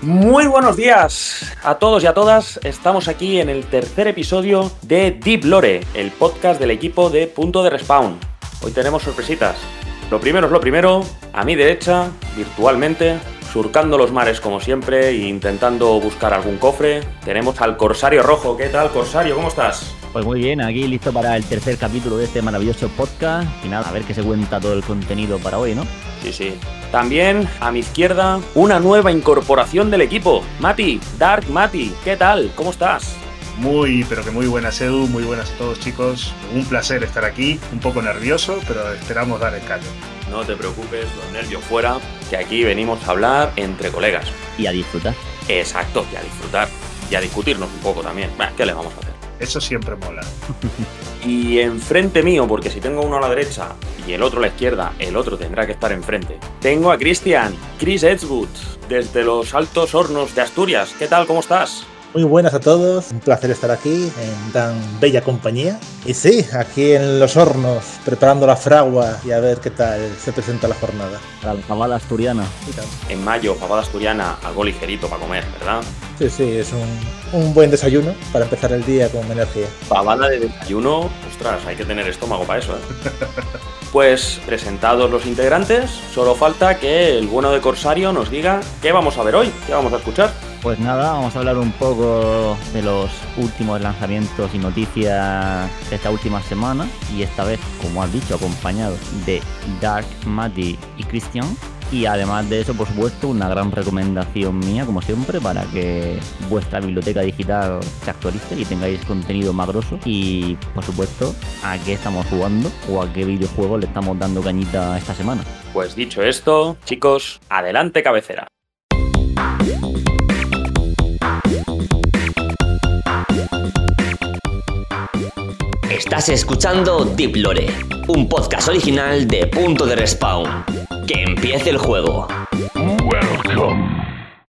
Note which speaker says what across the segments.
Speaker 1: Muy buenos días a todos y a todas. Estamos aquí en el tercer episodio de Deep Lore, el podcast del equipo de Punto de Respawn. Hoy tenemos sorpresitas. Lo primero es lo primero, a mi derecha, virtualmente, surcando los mares como siempre e intentando buscar algún cofre, tenemos al Corsario Rojo. ¿Qué tal, Corsario? ¿Cómo estás?
Speaker 2: Pues muy bien, aquí listo para el tercer capítulo de este maravilloso podcast. Y nada, a ver qué se cuenta todo el contenido para hoy, ¿no?
Speaker 1: Sí, sí. También a mi izquierda, una nueva incorporación del equipo. Mati, Dark Mati, ¿qué tal? ¿Cómo estás?
Speaker 3: Muy, pero que muy buenas Edu, muy buenas a todos chicos. Un placer estar aquí, un poco nervioso, pero esperamos dar el callo.
Speaker 1: No te preocupes, los nervios fuera, que aquí venimos a hablar entre colegas.
Speaker 2: Y a disfrutar.
Speaker 1: Exacto, y a disfrutar. Y a discutirnos un poco también. ¿Qué le vamos a hacer?
Speaker 3: Eso siempre mola.
Speaker 1: Y enfrente mío, porque si tengo uno a la derecha y el otro a la izquierda, el otro tendrá que estar enfrente. Tengo a Cristian, Chris Edgewood, desde los Altos Hornos de Asturias. ¿Qué tal? ¿Cómo estás?
Speaker 4: Muy buenas a todos, un placer estar aquí en tan bella compañía. Y sí, aquí en los hornos, preparando la fragua y a ver qué tal se presenta la jornada.
Speaker 2: La fabada asturiana.
Speaker 1: En mayo, fabada asturiana, algo ligerito para comer, ¿verdad?
Speaker 4: Sí, sí, es un, un buen desayuno para empezar el día con energía.
Speaker 1: Fabada de desayuno, ostras, hay que tener estómago para eso, ¿eh? Pues presentados los integrantes, solo falta que el bueno de Corsario nos diga qué vamos a ver hoy, qué vamos a escuchar.
Speaker 2: Pues nada, vamos a hablar un poco de los últimos lanzamientos y noticias de esta última semana. Y esta vez, como has dicho, acompañado de Dark, Matty y Christian. Y además de eso, por supuesto, una gran recomendación mía, como siempre, para que vuestra biblioteca digital se actualice y tengáis contenido más grosso. Y, por supuesto, a qué estamos jugando o a qué videojuego le estamos dando cañita esta semana.
Speaker 1: Pues dicho esto, chicos, adelante cabecera.
Speaker 5: Estás escuchando Deep Lore, un podcast original de Punto de Respawn. Que empiece el juego.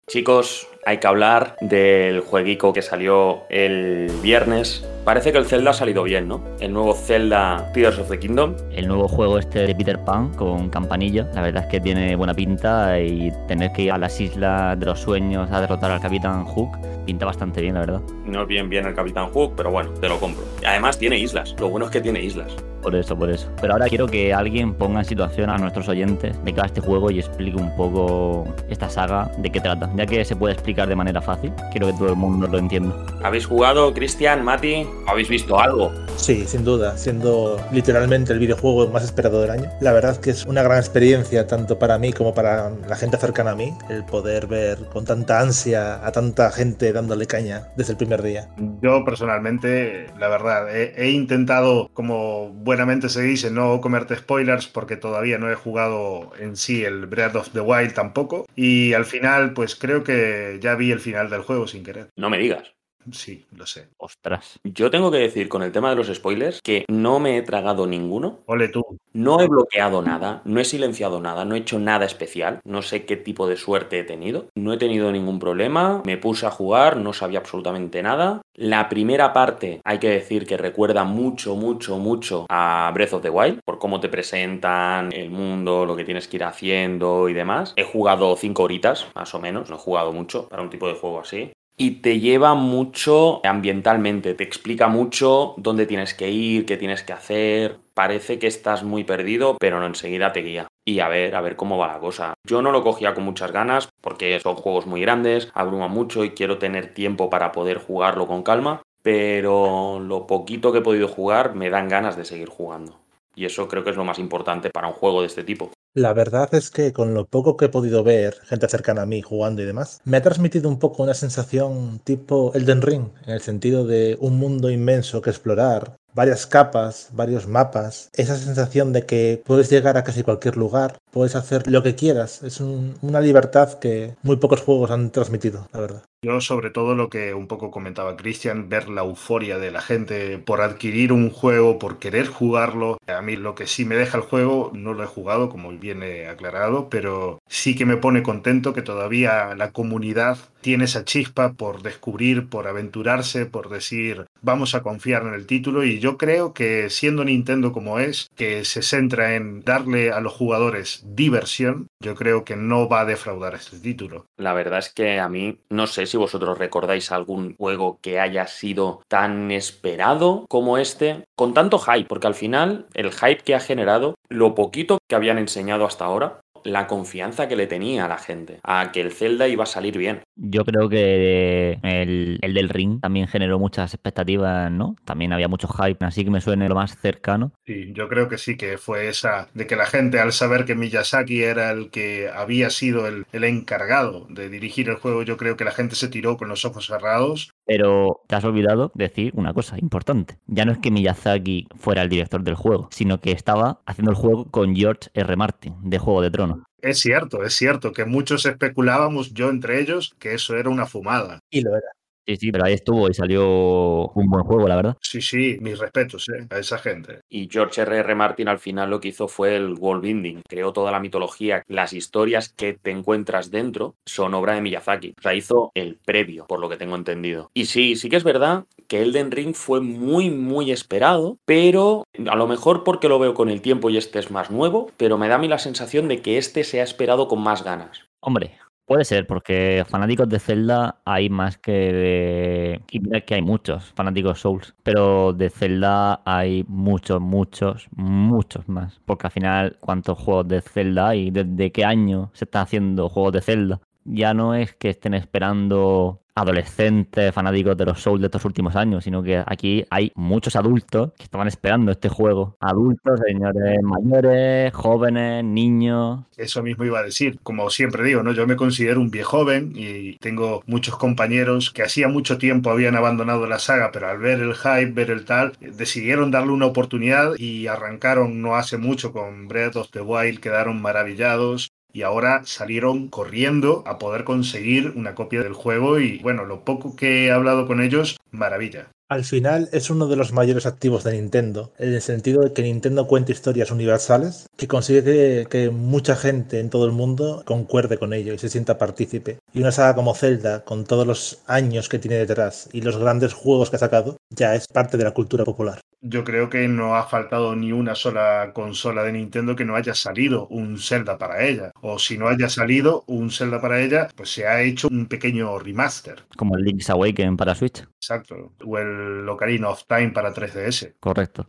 Speaker 1: Chicos, hay que hablar del jueguico que salió el viernes. Parece que el Zelda ha salido bien, ¿no? El nuevo Zelda Tears of the Kingdom.
Speaker 2: El nuevo juego este de Peter Pan con campanilla, la verdad es que tiene buena pinta y tener que ir a las islas de los sueños a derrotar al Capitán Hook pinta bastante bien, la verdad.
Speaker 1: No es bien bien el Capitán Hook, pero bueno, te lo compro. Además tiene islas, lo bueno es que tiene islas.
Speaker 2: Por eso, por eso. Pero ahora quiero que alguien ponga en situación a nuestros oyentes de cada este juego y explique un poco esta saga de qué trata. Ya que se puede explicar de manera fácil, quiero que todo el mundo lo entienda.
Speaker 1: ¿Habéis jugado, Cristian, Mati? ¿Habéis visto algo?
Speaker 4: Sí, sin duda, siendo literalmente el videojuego más esperado del año. La verdad es que es una gran experiencia tanto para mí como para la gente cercana a mí, el poder ver con tanta ansia a tanta gente dándole caña desde el primer día.
Speaker 3: Yo personalmente, la verdad, he, he intentado, como buenamente se dice, no comerte spoilers porque todavía no he jugado en sí el Breath of the Wild tampoco. Y al final, pues creo que ya vi el final del juego sin querer.
Speaker 1: No me digas.
Speaker 3: Sí, lo sé.
Speaker 2: Ostras.
Speaker 1: Yo tengo que decir con el tema de los spoilers que no me he tragado ninguno.
Speaker 3: Ole tú.
Speaker 1: No he bloqueado nada, no he silenciado nada, no he hecho nada especial. No sé qué tipo de suerte he tenido. No he tenido ningún problema. Me puse a jugar, no sabía absolutamente nada. La primera parte hay que decir que recuerda mucho, mucho, mucho a Breath of the Wild por cómo te presentan el mundo, lo que tienes que ir haciendo y demás. He jugado cinco horitas, más o menos. No he jugado mucho para un tipo de juego así y te lleva mucho ambientalmente, te explica mucho dónde tienes que ir, qué tienes que hacer. Parece que estás muy perdido, pero no enseguida te guía. Y a ver, a ver cómo va la cosa. Yo no lo cogía con muchas ganas porque son juegos muy grandes, abruma mucho y quiero tener tiempo para poder jugarlo con calma, pero lo poquito que he podido jugar me dan ganas de seguir jugando. Y eso creo que es lo más importante para un juego de este tipo.
Speaker 4: La verdad es que con lo poco que he podido ver, gente cercana a mí jugando y demás, me ha transmitido un poco una sensación tipo Elden Ring, en el sentido de un mundo inmenso que explorar, varias capas, varios mapas, esa sensación de que puedes llegar a casi cualquier lugar, puedes hacer lo que quieras, es un- una libertad que muy pocos juegos han transmitido, la verdad.
Speaker 3: Yo sobre todo lo que un poco comentaba Cristian, ver la euforia de la gente por adquirir un juego, por querer jugarlo. A mí lo que sí me deja el juego, no lo he jugado como viene aclarado, pero sí que me pone contento que todavía la comunidad tiene esa chispa por descubrir, por aventurarse, por decir vamos a confiar en el título y yo creo que siendo Nintendo como es, que se centra en darle a los jugadores diversión, yo creo que no va a defraudar este título.
Speaker 1: La verdad es que a mí no sé si vosotros recordáis algún juego que haya sido tan esperado como este, con tanto hype, porque al final el hype que ha generado, lo poquito que habían enseñado hasta ahora, la confianza que le tenía a la gente, a que el Zelda iba a salir bien.
Speaker 2: Yo creo que el, el, del ring también generó muchas expectativas, ¿no? También había mucho hype, así que me suene lo más cercano.
Speaker 3: Sí, yo creo que sí, que fue esa de que la gente al saber que Miyazaki era el que había sido el, el encargado de dirigir el juego, yo creo que la gente se tiró con los ojos cerrados
Speaker 2: pero te has olvidado decir una cosa importante. Ya no es que Miyazaki fuera el director del juego, sino que estaba haciendo el juego con George R. Martin, de Juego de Tronos.
Speaker 3: Es cierto, es cierto que muchos especulábamos, yo entre ellos, que eso era una fumada.
Speaker 4: Y lo era.
Speaker 2: Sí, sí, pero ahí estuvo y salió un buen juego, la verdad.
Speaker 3: Sí, sí, mis respetos ¿eh? a esa gente.
Speaker 1: Y George R.R. R. Martin al final lo que hizo fue el world building. Creó toda la mitología. Las historias que te encuentras dentro son obra de Miyazaki. O sea, hizo el previo, por lo que tengo entendido. Y sí, sí que es verdad que Elden Ring fue muy, muy esperado, pero a lo mejor porque lo veo con el tiempo y este es más nuevo, pero me da a mí la sensación de que este se ha esperado con más ganas.
Speaker 2: Hombre, Puede ser, porque fanáticos de Zelda hay más que de... Y que hay muchos fanáticos Souls, pero de Zelda hay muchos, muchos, muchos más. Porque al final, ¿cuántos juegos de Zelda hay? ¿Desde qué año se están haciendo juegos de Zelda? Ya no es que estén esperando adolescentes fanáticos de los Souls de estos últimos años, sino que aquí hay muchos adultos que estaban esperando este juego. Adultos, señores mayores, jóvenes, niños.
Speaker 3: Eso mismo iba a decir. Como siempre digo, ¿no? Yo me considero un viejo joven y tengo muchos compañeros que hacía mucho tiempo habían abandonado la saga, pero al ver el hype, ver el tal, decidieron darle una oportunidad y arrancaron no hace mucho con Breath of the Wild, quedaron maravillados y ahora salieron corriendo a poder conseguir una copia del juego y bueno, lo poco que he hablado con ellos, maravilla.
Speaker 4: Al final es uno de los mayores activos de Nintendo, en el sentido de que Nintendo cuenta historias universales que consigue que, que, mucha gente en todo el mundo concuerde con ello y se sienta partícipe. Y una saga como Zelda, con todos los años que tiene detrás y los grandes juegos que ha sacado, ya es parte de la cultura popular.
Speaker 3: Yo creo que no ha faltado ni una sola consola de Nintendo que no haya salido un Zelda para ella. O si no haya salido un Zelda para ella, pues se ha hecho un pequeño remaster.
Speaker 2: Como el Link's Awakening para Switch.
Speaker 3: Exacto. O el Ocarina of Time para 3DS.
Speaker 2: Correcto.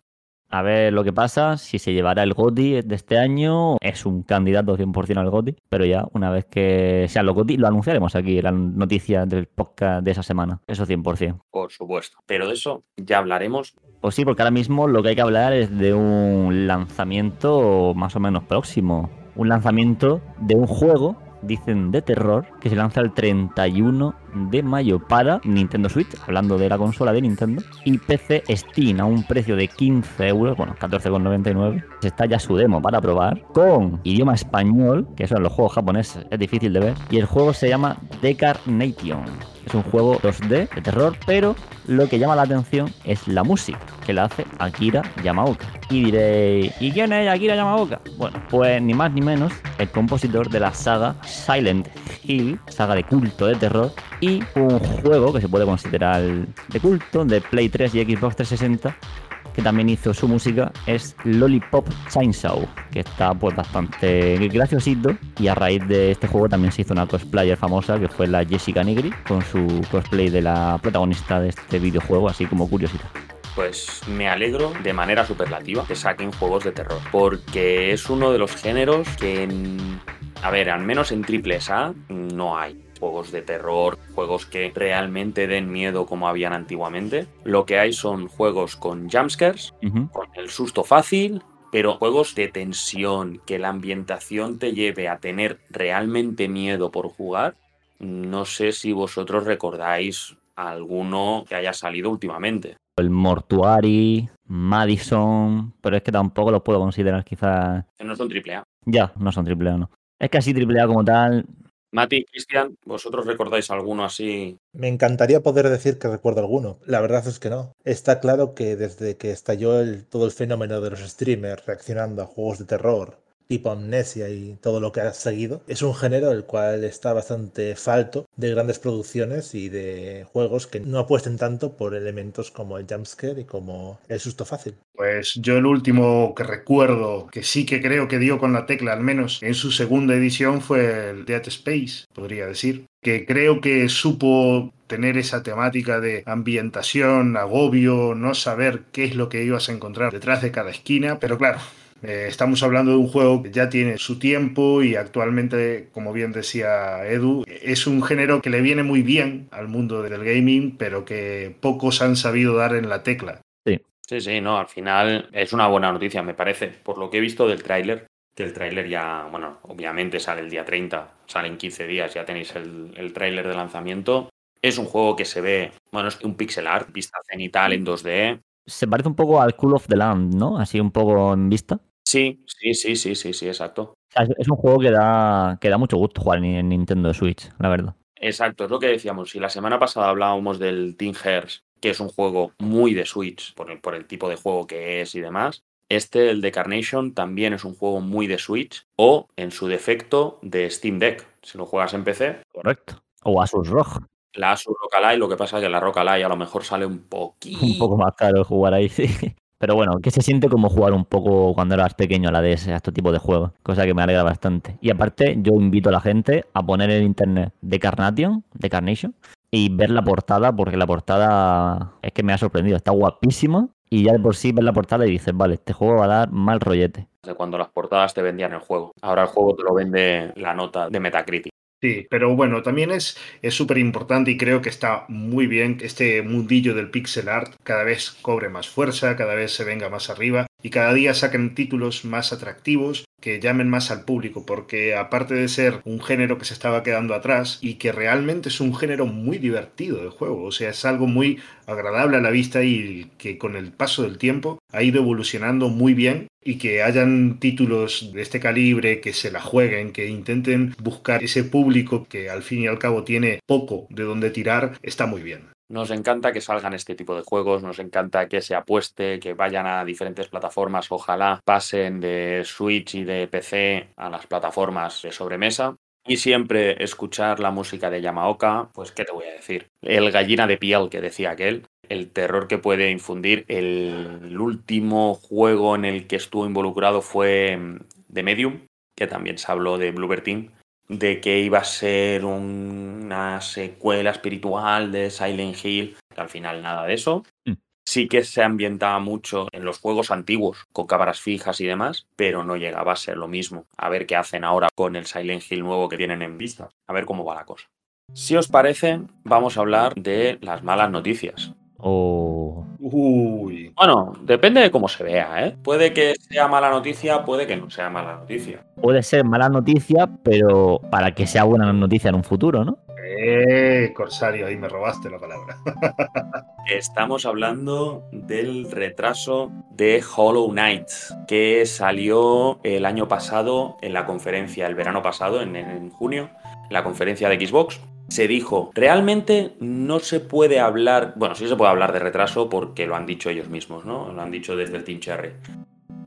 Speaker 2: A ver lo que pasa, si se llevará el GOTI de este año, es un candidato 100% al GOTI, pero ya una vez que sea los GOTI, lo anunciaremos aquí, la noticia del podcast de esa semana, eso 100%.
Speaker 1: Por supuesto, pero de eso ya hablaremos.
Speaker 2: Pues sí, porque ahora mismo lo que hay que hablar es de un lanzamiento más o menos próximo, un lanzamiento de un juego dicen de terror, que se lanza el 31 de mayo para Nintendo Switch, hablando de la consola de Nintendo, y PC Steam a un precio de 15 euros, bueno, 14,99. Está ya su demo para probar, con idioma español, que eso en los juegos japoneses es difícil de ver, y el juego se llama Decarnation. Es un juego 2D de terror, pero lo que llama la atención es la música que la hace Akira Yamaoka. Y diréis, ¿y quién es Akira Yamaoka? Bueno, pues ni más ni menos el compositor de la saga Silent Hill, saga de culto de terror, y un juego que se puede considerar de culto de Play 3 y Xbox 360 que también hizo su música es Lollipop Chainsaw, que está pues bastante graciosito y a raíz de este juego también se hizo una cosplayer famosa que fue la Jessica Negri con su cosplay de la protagonista de este videojuego, así como curiosita
Speaker 1: pues me alegro de manera superlativa que saquen juegos de terror, porque es uno de los géneros que, a ver, al menos en triple A no hay juegos de terror, juegos que realmente den miedo como habían antiguamente. Lo que hay son juegos con jumpscares, uh -huh. con el susto fácil, pero juegos de tensión, que la ambientación te lleve a tener realmente miedo por jugar. No sé si vosotros recordáis alguno que haya salido últimamente.
Speaker 2: El Mortuary, Madison, pero es que tampoco los puedo considerar quizás.
Speaker 1: No son triple A.
Speaker 2: Ya, no son triple A, no. Es que así triple A como tal,
Speaker 1: Mati, Cristian, ¿vosotros recordáis alguno así?
Speaker 4: Me encantaría poder decir que recuerdo alguno. La verdad es que no. Está claro que desde que estalló todo el fenómeno de los streamers reaccionando a juegos de terror tipo Amnesia y todo lo que ha seguido, es un género el cual está bastante falto de grandes producciones y de juegos que no apuesten tanto por elementos como el jumpscare y como el susto fácil.
Speaker 3: Pues yo el último que recuerdo, que sí que creo que dio con la tecla, al menos en su segunda edición, fue el Dead Space, podría decir, que creo que supo tener esa temática de ambientación, agobio, no saber qué es lo que ibas a encontrar detrás de cada esquina, pero claro, eh, estamos hablando de un juego que ya tiene su tiempo y actualmente, como bien decía Edu, es un género que le viene muy bien al mundo del gaming, pero que pocos han sabido dar en la tecla.
Speaker 1: Sí. Sí, sí, no, al final es una buena noticia, me parece, por lo que he visto del tráiler, que el tráiler ya, bueno, obviamente sale el día 30, sale en 15 días, ya tenéis el, el tráiler de lanzamiento. Es un juego que se ve, bueno, es un pixel art, vista cenital en 2D.
Speaker 2: Se parece un poco al Cool of the Land, ¿no? Así un poco en vista.
Speaker 1: Sí, sí, sí, sí, sí, sí, exacto.
Speaker 2: es un juego que da, que da mucho gusto jugar en Nintendo Switch, la verdad.
Speaker 1: Exacto, es lo que decíamos. Si la semana pasada hablábamos del Team Hearts, que es un juego muy de Switch por el, por el tipo de juego que es y demás, este, el de Carnation, también es un juego muy de Switch o, en su defecto, de Steam Deck. Si lo juegas en PC.
Speaker 2: Correcto. O Asus ROG.
Speaker 1: La Asus ROG Ally, lo que pasa es que la ROG Ally a lo mejor sale un poquito...
Speaker 2: Un poco más caro jugar ahí, sí. Pero bueno, que se siente como jugar un poco cuando eras pequeño a la DS, a este tipo de juegos, cosa que me alegra bastante. Y aparte, yo invito a la gente a poner en internet de Carnation, de Carnation, y ver la portada, porque la portada es que me ha sorprendido, está guapísima. Y ya de por sí ver la portada y dices, vale, este juego va a dar mal rollete.
Speaker 1: De cuando las portadas te vendían el juego. Ahora el juego te lo vende la nota de Metacritic.
Speaker 3: Sí, pero bueno, también es súper importante y creo que está muy bien que este mundillo del pixel art cada vez cobre más fuerza, cada vez se venga más arriba y cada día saquen títulos más atractivos que llamen más al público, porque aparte de ser un género que se estaba quedando atrás y que realmente es un género muy divertido de juego, o sea, es algo muy agradable a la vista y que con el paso del tiempo ha ido evolucionando muy bien y que hayan títulos de este calibre, que se la jueguen, que intenten buscar ese público que al fin y al cabo tiene poco de donde tirar, está muy bien.
Speaker 1: Nos encanta que salgan este tipo de juegos, nos encanta que se apueste, que vayan a diferentes plataformas, ojalá pasen de Switch y de PC a las plataformas de sobremesa. Y siempre escuchar la música de Yamaoka, pues qué te voy a decir. El gallina de piel que decía aquel, el terror que puede infundir. El último juego en el que estuvo involucrado fue The mm, Medium, que también se habló de Bluebird Team de que iba a ser una secuela espiritual de Silent Hill, que al final nada de eso. Mm. Sí que se ambientaba mucho en los juegos antiguos, con cámaras fijas y demás, pero no llegaba a ser lo mismo. A ver qué hacen ahora con el Silent Hill nuevo que tienen en vista. A ver cómo va la cosa. Si os parece, vamos a hablar de las malas noticias.
Speaker 2: O...
Speaker 3: Uy.
Speaker 1: Bueno, depende de cómo se vea, ¿eh? Puede que sea mala noticia, puede que no sea mala noticia.
Speaker 2: Puede ser mala noticia, pero para que sea buena noticia en un futuro, ¿no?
Speaker 3: Eh, Corsario, ahí me robaste la palabra.
Speaker 1: Estamos hablando del retraso de Hollow Knight, que salió el año pasado en la conferencia, el verano pasado, en, en junio, la conferencia de Xbox se dijo, realmente no se puede hablar, bueno, sí se puede hablar de retraso porque lo han dicho ellos mismos, ¿no? Lo han dicho desde el Team Cherry.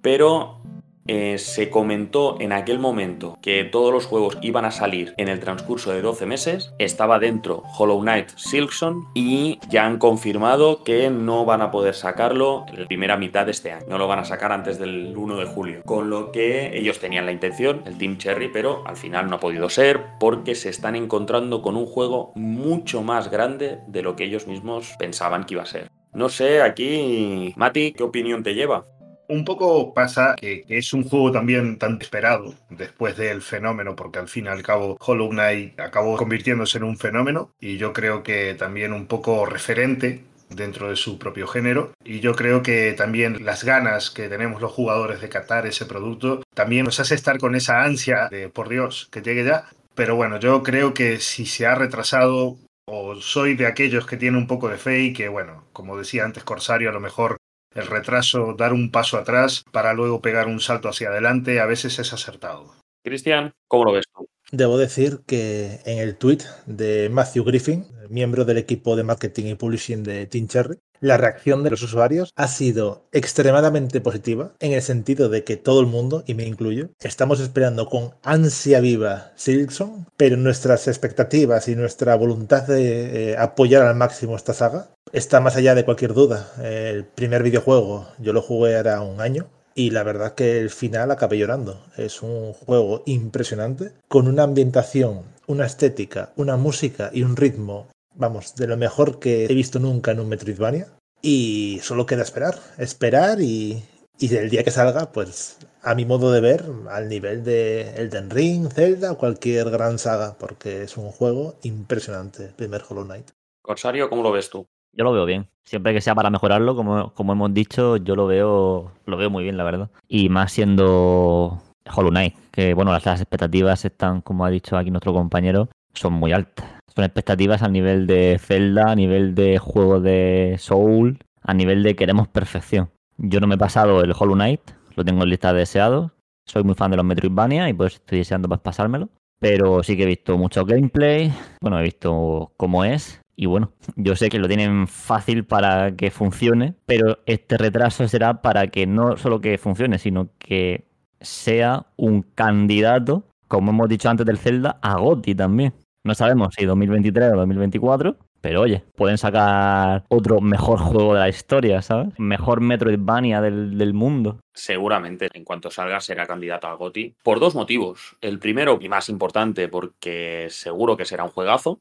Speaker 1: Pero eh, se comentó en aquel momento que todos los juegos iban a salir en el transcurso de 12 meses. Estaba dentro Hollow Knight Silkson y ya han confirmado que no van a poder sacarlo en la primera mitad de este año. No lo van a sacar antes del 1 de julio. Con lo que ellos tenían la intención, el Team Cherry, pero al final no ha podido ser porque se están encontrando con un juego mucho más grande de lo que ellos mismos pensaban que iba a ser. No sé, aquí, Mati, ¿qué opinión te lleva?
Speaker 3: Un poco pasa que, es un juego también tan esperado después del fenómeno, porque al fin y al cabo Hollow Knight acabó convirtiéndose en un fenómeno y yo creo que también un poco referente dentro de su propio género. Y yo creo que también las ganas que tenemos los jugadores de catar ese producto también nos hace estar con esa ansia de, por Dios, que llegue ya. Pero bueno, yo creo que si se ha retrasado o soy de aquellos que tienen un poco de fe y que, bueno, como decía antes Corsario, a lo mejor el retraso, dar un paso atrás para luego pegar un salto hacia adelante, a veces es acertado.
Speaker 1: Cristian, ¿cómo lo ves tú?
Speaker 4: Debo decir que en el tweet de Matthew Griffin, miembro del equipo de marketing y publishing de Team Cherry, la reacción de los usuarios ha sido extremadamente positiva en el sentido de que todo el mundo, y me incluyo, estamos esperando con ansia viva Silksong, pero nuestras expectativas y nuestra voluntad de eh, apoyar al máximo esta saga está más allá de cualquier duda. El primer videojuego yo lo jugué ahora un año y la verdad que el final acabé llorando. Es un juego impresionante, con una ambientación, una estética, una música y un ritmo, vamos, de lo mejor que he visto nunca en un Metroidvania. Y solo queda esperar, esperar y, y el día que salga, pues a mi modo de ver, al nivel de Elden Ring, Zelda o cualquier gran saga, porque es un juego impresionante, primer Hollow Knight.
Speaker 1: Corsario, ¿cómo lo ves tú?
Speaker 2: Yo lo veo bien. Siempre que sea para mejorarlo, como, como hemos dicho, yo lo veo, lo veo muy bien, la verdad. Y más siendo Hollow Knight, que bueno, las, las expectativas están, como ha dicho aquí nuestro compañero, son muy altas. Son expectativas a nivel de Zelda, a nivel de juego de Soul, a nivel de queremos perfección. Yo no me he pasado el Hollow Knight, lo tengo en lista de deseados. Soy muy fan de los Metroidvania y pues estoy deseando pues, pasármelo. Pero sí que he visto mucho gameplay, bueno, he visto cómo es y bueno, yo sé que lo tienen fácil para que funcione, pero este retraso será para que no solo que funcione, sino que sea un candidato, como hemos dicho antes del Zelda, a GOTI también. No sabemos si 2023 o 2024, pero oye, pueden sacar otro mejor juego de la historia, ¿sabes? Mejor Metroidvania del, del mundo.
Speaker 1: Seguramente, en cuanto salga, será candidato al GOTI. Por dos motivos. El primero, y más importante, porque seguro que será un juegazo.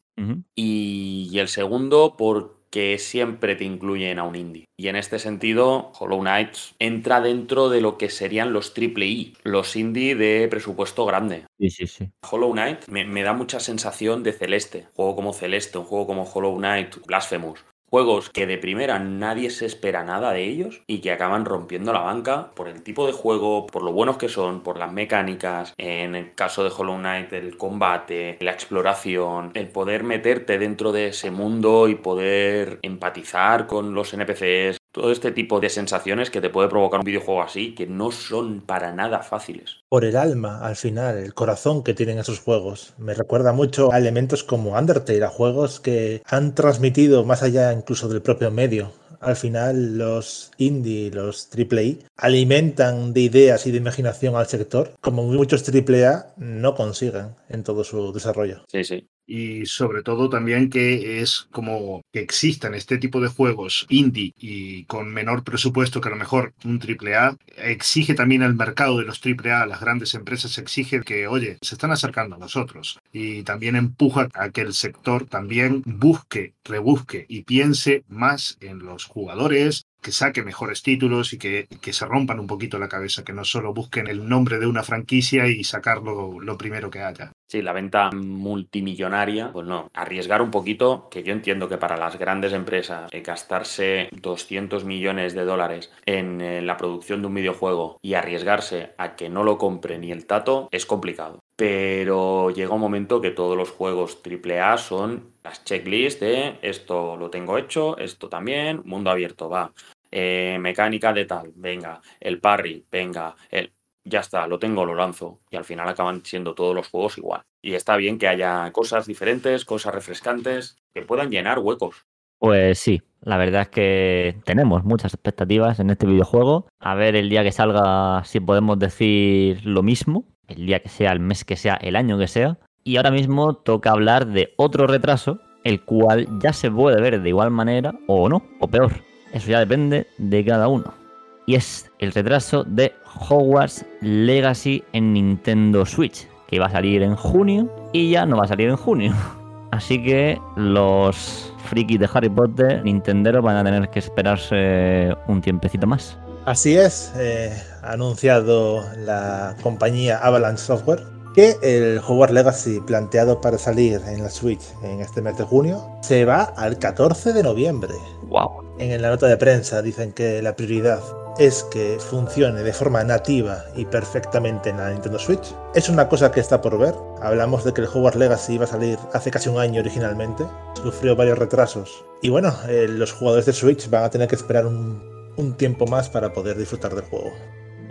Speaker 1: Y, y el segundo, porque siempre te incluyen a un indie. Y en este sentido, Hollow Knight entra dentro de lo que serían los triple I, los indie de presupuesto grande.
Speaker 2: Sí, sí, sí.
Speaker 1: Hollow Knight me, me da mucha sensación de Celeste. Un juego como Celeste, un juego como Hollow Knight, Blasphemous. Juegos que de primera nadie se espera nada de ellos y que acaban rompiendo la banca por el tipo de juego, por lo buenos que son, por las mecánicas, en el caso de Hollow Knight, el combate, la exploración, el poder meterte dentro de ese mundo y poder empatizar con los NPCs, todo este tipo de sensaciones que te puede provocar un videojuego así, que no son para nada fáciles.
Speaker 4: Por el alma, al final, el corazón que tienen esos juegos. Me recuerda mucho a elementos como Undertale, a juegos que han transmitido más allá incluso del propio medio. Al final, los indie, los AAA, alimentan de ideas y de imaginación al sector, como muchos AAA no consiguen en todo su desarrollo.
Speaker 1: Sí, sí.
Speaker 3: Y sobre todo también que es como que existan este tipo de juegos indie y con menor presupuesto que a lo mejor un AAA, exige también el mercado de los AAA, las grandes empresas exigen que, oye, se están acercando a nosotros y también empuja a que el sector también busque, rebusque y piense más en los jugadores, que saque mejores títulos y que, que se rompan un poquito la cabeza, que no solo busquen el nombre de una franquicia y sacarlo lo primero que haya.
Speaker 1: Sí, la venta multimillonaria, pues no, arriesgar un poquito, que yo entiendo que para las grandes empresas eh, gastarse 200 millones de dólares en eh, la producción de un videojuego y arriesgarse a que no lo compre ni el tato es complicado. Pero llega un momento que todos los juegos AAA son las checklists de esto lo tengo hecho, esto también, mundo abierto, va. Eh, mecánica de tal, venga, el parry, venga, el ya está, lo tengo, lo lanzo. Y al final acaban siendo todos los juegos igual. Y está bien que haya cosas diferentes, cosas refrescantes, que puedan llenar huecos.
Speaker 2: Pues sí, la verdad es que tenemos muchas expectativas en este videojuego. A ver el día que salga si podemos decir lo mismo, el día que sea, el mes que sea, el año que sea. Y ahora mismo toca hablar de otro retraso, el cual ya se puede ver de igual manera o no, o peor. Eso ya depende de cada uno. Y es el retraso de Hogwarts Legacy en Nintendo Switch, que iba a salir en junio y ya no va a salir en junio. Así que los frikis de Harry Potter, Nintenderos, van a tener que esperarse un tiempecito más.
Speaker 4: Así es, eh, ha anunciado la compañía Avalanche Software que el Hogwarts Legacy planteado para salir en la Switch en este mes de junio se va al 14 de noviembre.
Speaker 2: ¡Wow!
Speaker 4: En la nota de prensa dicen que la prioridad es que funcione de forma nativa y perfectamente en la Nintendo Switch. Es una cosa que está por ver. Hablamos de que el Hogwarts Legacy iba a salir hace casi un año originalmente. Sufrió varios retrasos. Y bueno, eh, los jugadores de Switch van a tener que esperar un, un tiempo más para poder disfrutar del juego.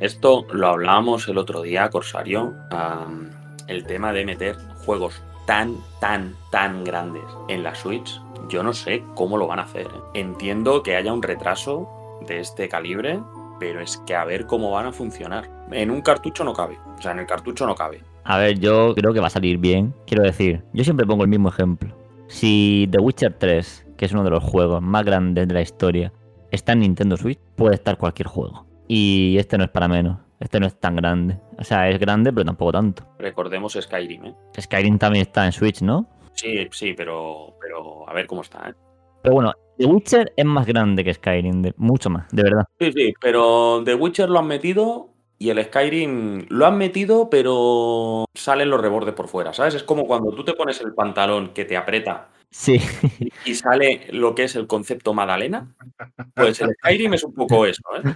Speaker 1: Esto lo hablábamos el otro día, Corsario. el tema de meter juegos tan, tan, tan grandes en la Switch, yo no sé cómo lo van a hacer. ¿eh? Entiendo que haya un retraso de este calibre, pero es que a ver cómo van a funcionar. En un cartucho no cabe, o sea, en el cartucho no cabe.
Speaker 2: A ver, yo creo que va a salir bien. Quiero decir, yo siempre pongo el mismo ejemplo. Si The Witcher 3, que es uno de los juegos más grandes de la historia, está en Nintendo Switch, puede estar cualquier juego. Y este no es para menos. Este no es tan grande. O sea, es grande, pero tampoco tanto.
Speaker 1: Recordemos Skyrim, ¿eh?
Speaker 2: Skyrim también está en Switch, ¿no?
Speaker 1: Sí, sí, pero, pero a ver cómo está, ¿eh?
Speaker 2: Pero bueno, The Witcher es más grande que Skyrim, de, mucho más, de verdad.
Speaker 1: Sí, sí, pero The Witcher lo han metido y el Skyrim lo han metido, pero salen los rebordes por fuera, ¿sabes? Es como cuando tú te pones el pantalón que te aprieta
Speaker 2: Sí.
Speaker 1: y sale lo que es el concepto Madalena. Pues el Skyrim es un poco eso, ¿eh?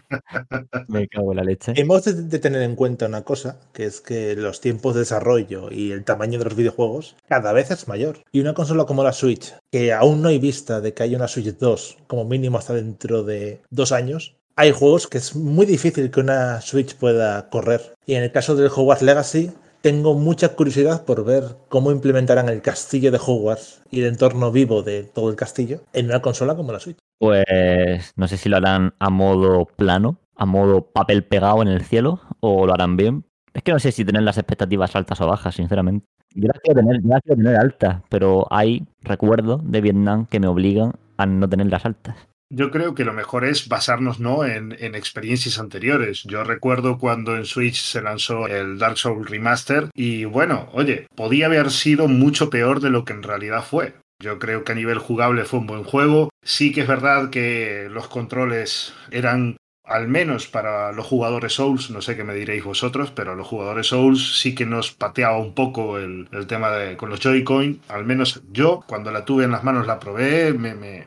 Speaker 2: Me cago en la leche.
Speaker 4: Hemos de, de tener en cuenta una cosa, que es que los tiempos de desarrollo y el tamaño de los videojuegos cada vez es mayor. Y una consola como la Switch, que aún no hay vista de que haya una Switch 2 como mínimo hasta dentro de dos años, hay juegos que es muy difícil que una Switch pueda correr. Y en el caso del Hogwarts Legacy, tengo mucha curiosidad por ver cómo implementarán el castillo de Hogwarts y el entorno vivo de todo el castillo en una consola como la Switch.
Speaker 2: Pues no sé si lo harán a modo plano, a modo papel pegado en el cielo, o lo harán bien. Es que no sé si tener las expectativas altas o bajas, sinceramente. Yo las quiero tener, yo las quiero tener altas, pero hay recuerdos de Vietnam que me obligan a no tenerlas altas.
Speaker 3: Yo creo que lo mejor es basarnos ¿no? en, en, experiencias anteriores. Yo recuerdo cuando en Switch se lanzó el Dark Souls Remaster y bueno, oye, podía haber sido mucho peor de lo que en realidad fue. Yo creo que a nivel jugable fue un buen juego. Sí que es verdad que los controles eran al menos para los jugadores Souls, no sé qué me diréis vosotros, pero los jugadores Souls sí que nos pateaba un poco el, el tema de con los Joy-Con. Al menos yo, cuando la tuve en las manos, la probé, me, me,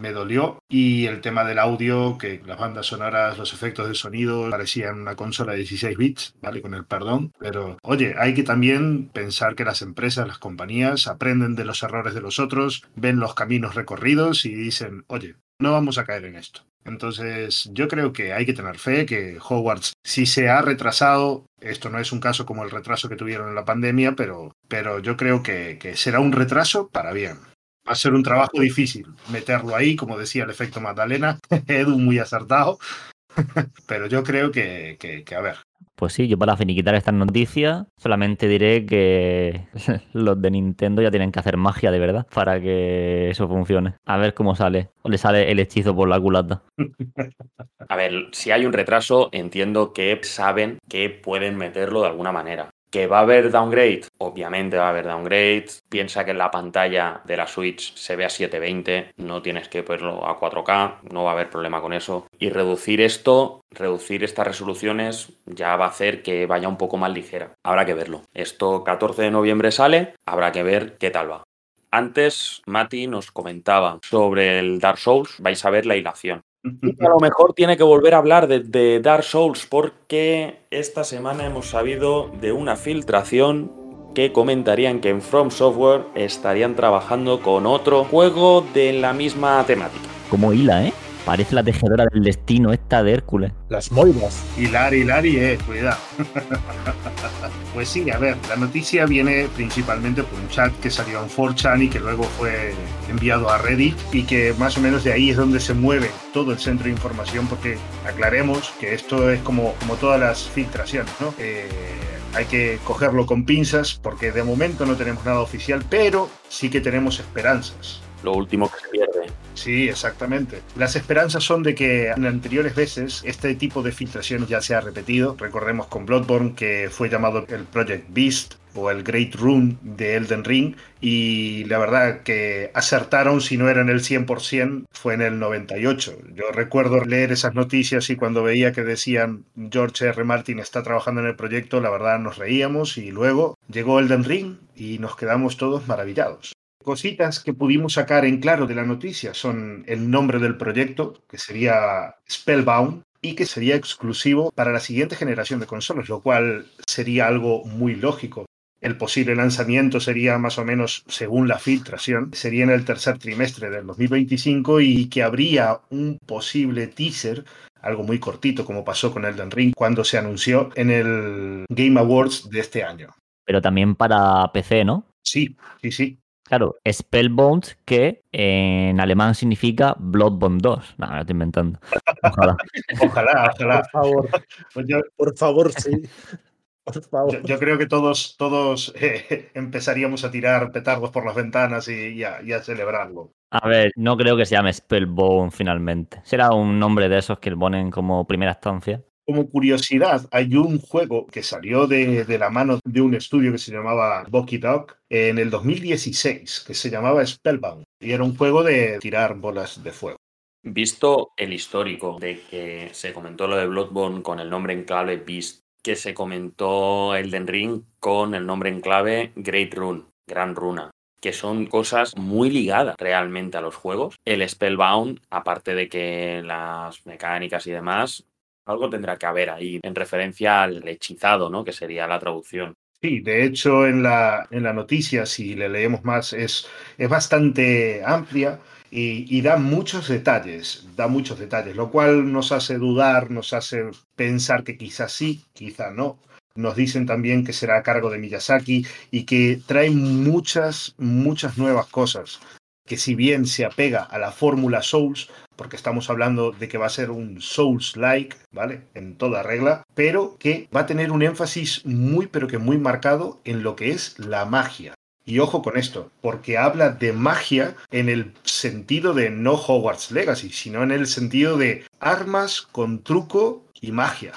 Speaker 3: me dolió. Y el tema del audio, que las bandas sonoras, los efectos de sonido parecían una consola de 16 bits, ¿vale? Con el perdón. Pero, oye, hay que también pensar que las empresas, las compañías, aprenden de los errores de los otros, ven los caminos recorridos y dicen, oye, no vamos a caer en esto. Entonces, yo creo que hay que tener fe que Hogwarts, si se ha retrasado, esto no es un caso como el retraso que tuvieron en la pandemia, pero, pero yo creo que, que será un retraso para bien. Va a ser un trabajo difícil meterlo ahí, como decía el efecto Magdalena, Edu muy acertado, pero yo creo que, que, que, a ver.
Speaker 2: Pues sí, yo para finiquitar estas noticias solamente diré que los de Nintendo ya tienen que hacer magia de verdad para que eso funcione. A ver cómo sale. O le sale el hechizo por la culata.
Speaker 1: A ver, si hay un retraso, entiendo que saben que pueden meterlo de alguna manera. ¿Que va a haber downgrade? Obviamente va a haber downgrade. Piensa que en la pantalla de la Switch se ve a 720, no tienes que ponerlo a 4K, no va a haber problema con eso. Y reducir esto, reducir estas resoluciones, ya va a hacer que vaya un poco más ligera. Habrá que verlo. Esto 14 de noviembre sale, habrá que ver qué tal va. Antes, Mati nos comentaba sobre el Dark Souls, vais a ver la hilación. A lo mejor tiene que volver a hablar de, de, Dark Souls porque esta semana hemos sabido de una filtración que comentarían que en From Software estarían trabajando con otro juego de la misma temática.
Speaker 2: Como hila, ¿eh? Parece la tejedora del destino esta de Hércules.
Speaker 4: Las moiras.
Speaker 3: Hilar, hilar y eh, cuidado. pues sí, a ver, la noticia viene principalmente por un chat que salió en 4chan y que luego fue enviado a Reddit y que más o menos de ahí es donde se mueve todo el centro de información porque aclaremos que esto es como, como todas las filtraciones, ¿no? Eh, hay que cogerlo con pinzas porque de momento no tenemos nada oficial, pero sí que tenemos esperanzas
Speaker 1: lo último que se pierde.
Speaker 3: Sí, exactamente. Las esperanzas son de que en anteriores veces este tipo de filtraciones ya se ha repetido. Recordemos con Bloodborne que fue llamado el Project Beast o el Great Rune de Elden Ring y la verdad que acertaron si no era en el 100% fue en el 98. Yo recuerdo leer esas noticias y cuando veía que decían George R. Martin está trabajando en el proyecto, la verdad nos reíamos y luego llegó Elden Ring y nos quedamos todos maravillados cositas que pudimos sacar en claro de la noticia son el nombre del proyecto, que sería Spellbound, y que sería exclusivo para la siguiente generación de consolas, lo cual sería algo muy lógico. El posible lanzamiento sería más o menos, según la filtración, sería en el tercer trimestre del 2025 y que habría un posible teaser algo muy cortito como pasó con Elden Ring cuando se anunció en el Game Awards de este año.
Speaker 2: pero también para PC, ¿no?
Speaker 3: Sí, sí, sí.
Speaker 2: Claro, Spellbound, que en alemán significa Bloodborne 2. No, me lo estoy inventando. Ojalá.
Speaker 3: Ojalá, ojalá.
Speaker 4: Por favor,
Speaker 3: Pues yo,
Speaker 4: por favor, sí. Por favor.
Speaker 3: yo- yo creo que todos, todos eh, empezaríamos a tirar petardos por las ventanas y, y a, y a celebrarlo.
Speaker 2: A ver, no creo que se llame Spellbound finalmente. Será un nombre de esos que le ponen como primera estancia.
Speaker 3: Como curiosidad, hay un juego que salió de, de la mano de un estudio que se llamaba Bucky Dog en el 2016, que se llamaba Spellbound. Y era un juego de tirar bolas de fuego.
Speaker 1: Visto el histórico de que se comentó lo de Bloodborne con el nombre en clave Beast, que se comentó Elden Ring con el nombre en clave Great Rune, Gran Runa, que son cosas muy ligadas realmente a los juegos. El Spellbound, aparte de que las mecánicas y demás, algo tendrá que haber ahí en referencia al hechizado, ¿no? Que sería la traducción.
Speaker 3: Sí, de hecho en la, en la noticia, si le leemos más, es, es bastante amplia y, y da muchos detalles, da muchos detalles, lo cual nos hace dudar, nos hace pensar que quizás sí, quizá no. Nos dicen también que será a cargo de Miyazaki y que trae muchas, muchas nuevas cosas. Que si bien se apega a la fórmula Souls, porque estamos hablando de que va a ser un Souls-like, ¿vale? En toda regla, pero que va a tener un énfasis muy, pero que muy marcado en lo que es la magia. Y ojo con esto, porque habla de magia en el sentido de no Hogwarts Legacy, sino en el sentido de armas con truco y magia.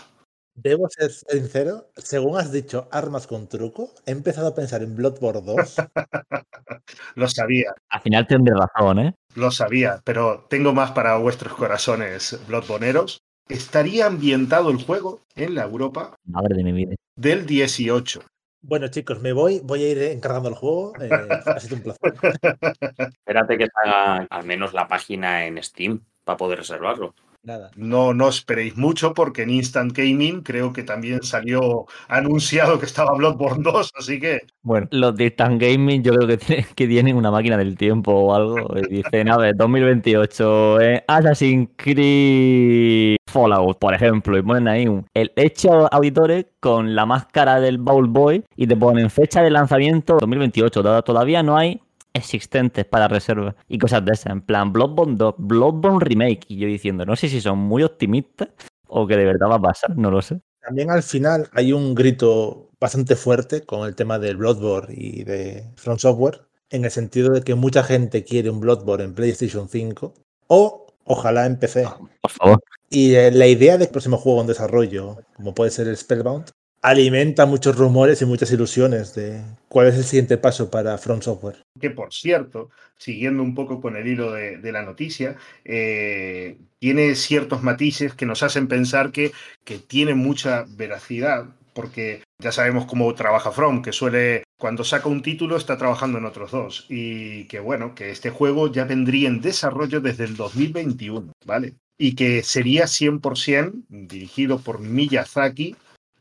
Speaker 4: Debo ser sincero, según has dicho armas con truco, he empezado a pensar en Bloodborne 2.
Speaker 3: Lo sabía,
Speaker 2: Al final tendré razón, ¿eh?
Speaker 3: lo sabía, pero tengo más para vuestros corazones bloodboneros. Estaría ambientado el juego en la Europa
Speaker 2: Madre de mi vida.
Speaker 3: del 18.
Speaker 4: Bueno, chicos, me voy, voy a ir encargando el juego. eh, ha sido un placer.
Speaker 1: Espérate que salga al menos la página en Steam para poder reservarlo.
Speaker 4: Nada.
Speaker 3: No, no esperéis mucho porque en Instant Gaming creo que también salió anunciado que estaba Bloodborne 2, así que
Speaker 2: Bueno, los de Instant Gaming yo creo que, tienen- que tienen una máquina del tiempo o algo. Y dicen, a ver, 2028, eh, Assassin's Creed Fallout, por ejemplo, y ponen ahí un, el hecho auditores con la máscara del Bowl Boy y te ponen fecha de lanzamiento 2028. Toda- Todavía no hay existentes para reserva y cosas de esas. En plan, Bloodborne 2, Bloodborne Remake. Y yo diciendo, no sé si son muy optimistas o que de verdad va a pasar, no lo sé.
Speaker 4: También al final hay un grito bastante fuerte con el tema del Bloodborne y de From Software, en el sentido de que mucha gente quiere un Bloodborne en PlayStation 5 o ojalá en PC.
Speaker 2: Por favor.
Speaker 4: Y eh, la idea del próximo juego en desarrollo, como puede ser el Spellbound, alimenta muchos rumores y muchas ilusiones de cuál es el siguiente paso para From Software.
Speaker 3: que por cierto, siguiendo un poco con el hilo de, de la noticia, eh, tiene ciertos matices que nos hacen pensar que, que tiene mucha veracidad, porque ya sabemos cómo trabaja From, que suele, cuando saca un título, está trabajando en otros dos, y que bueno, que este juego ya vendría en desarrollo desde el 2021, ¿vale? Y que sería 100% dirigido por Miyazaki,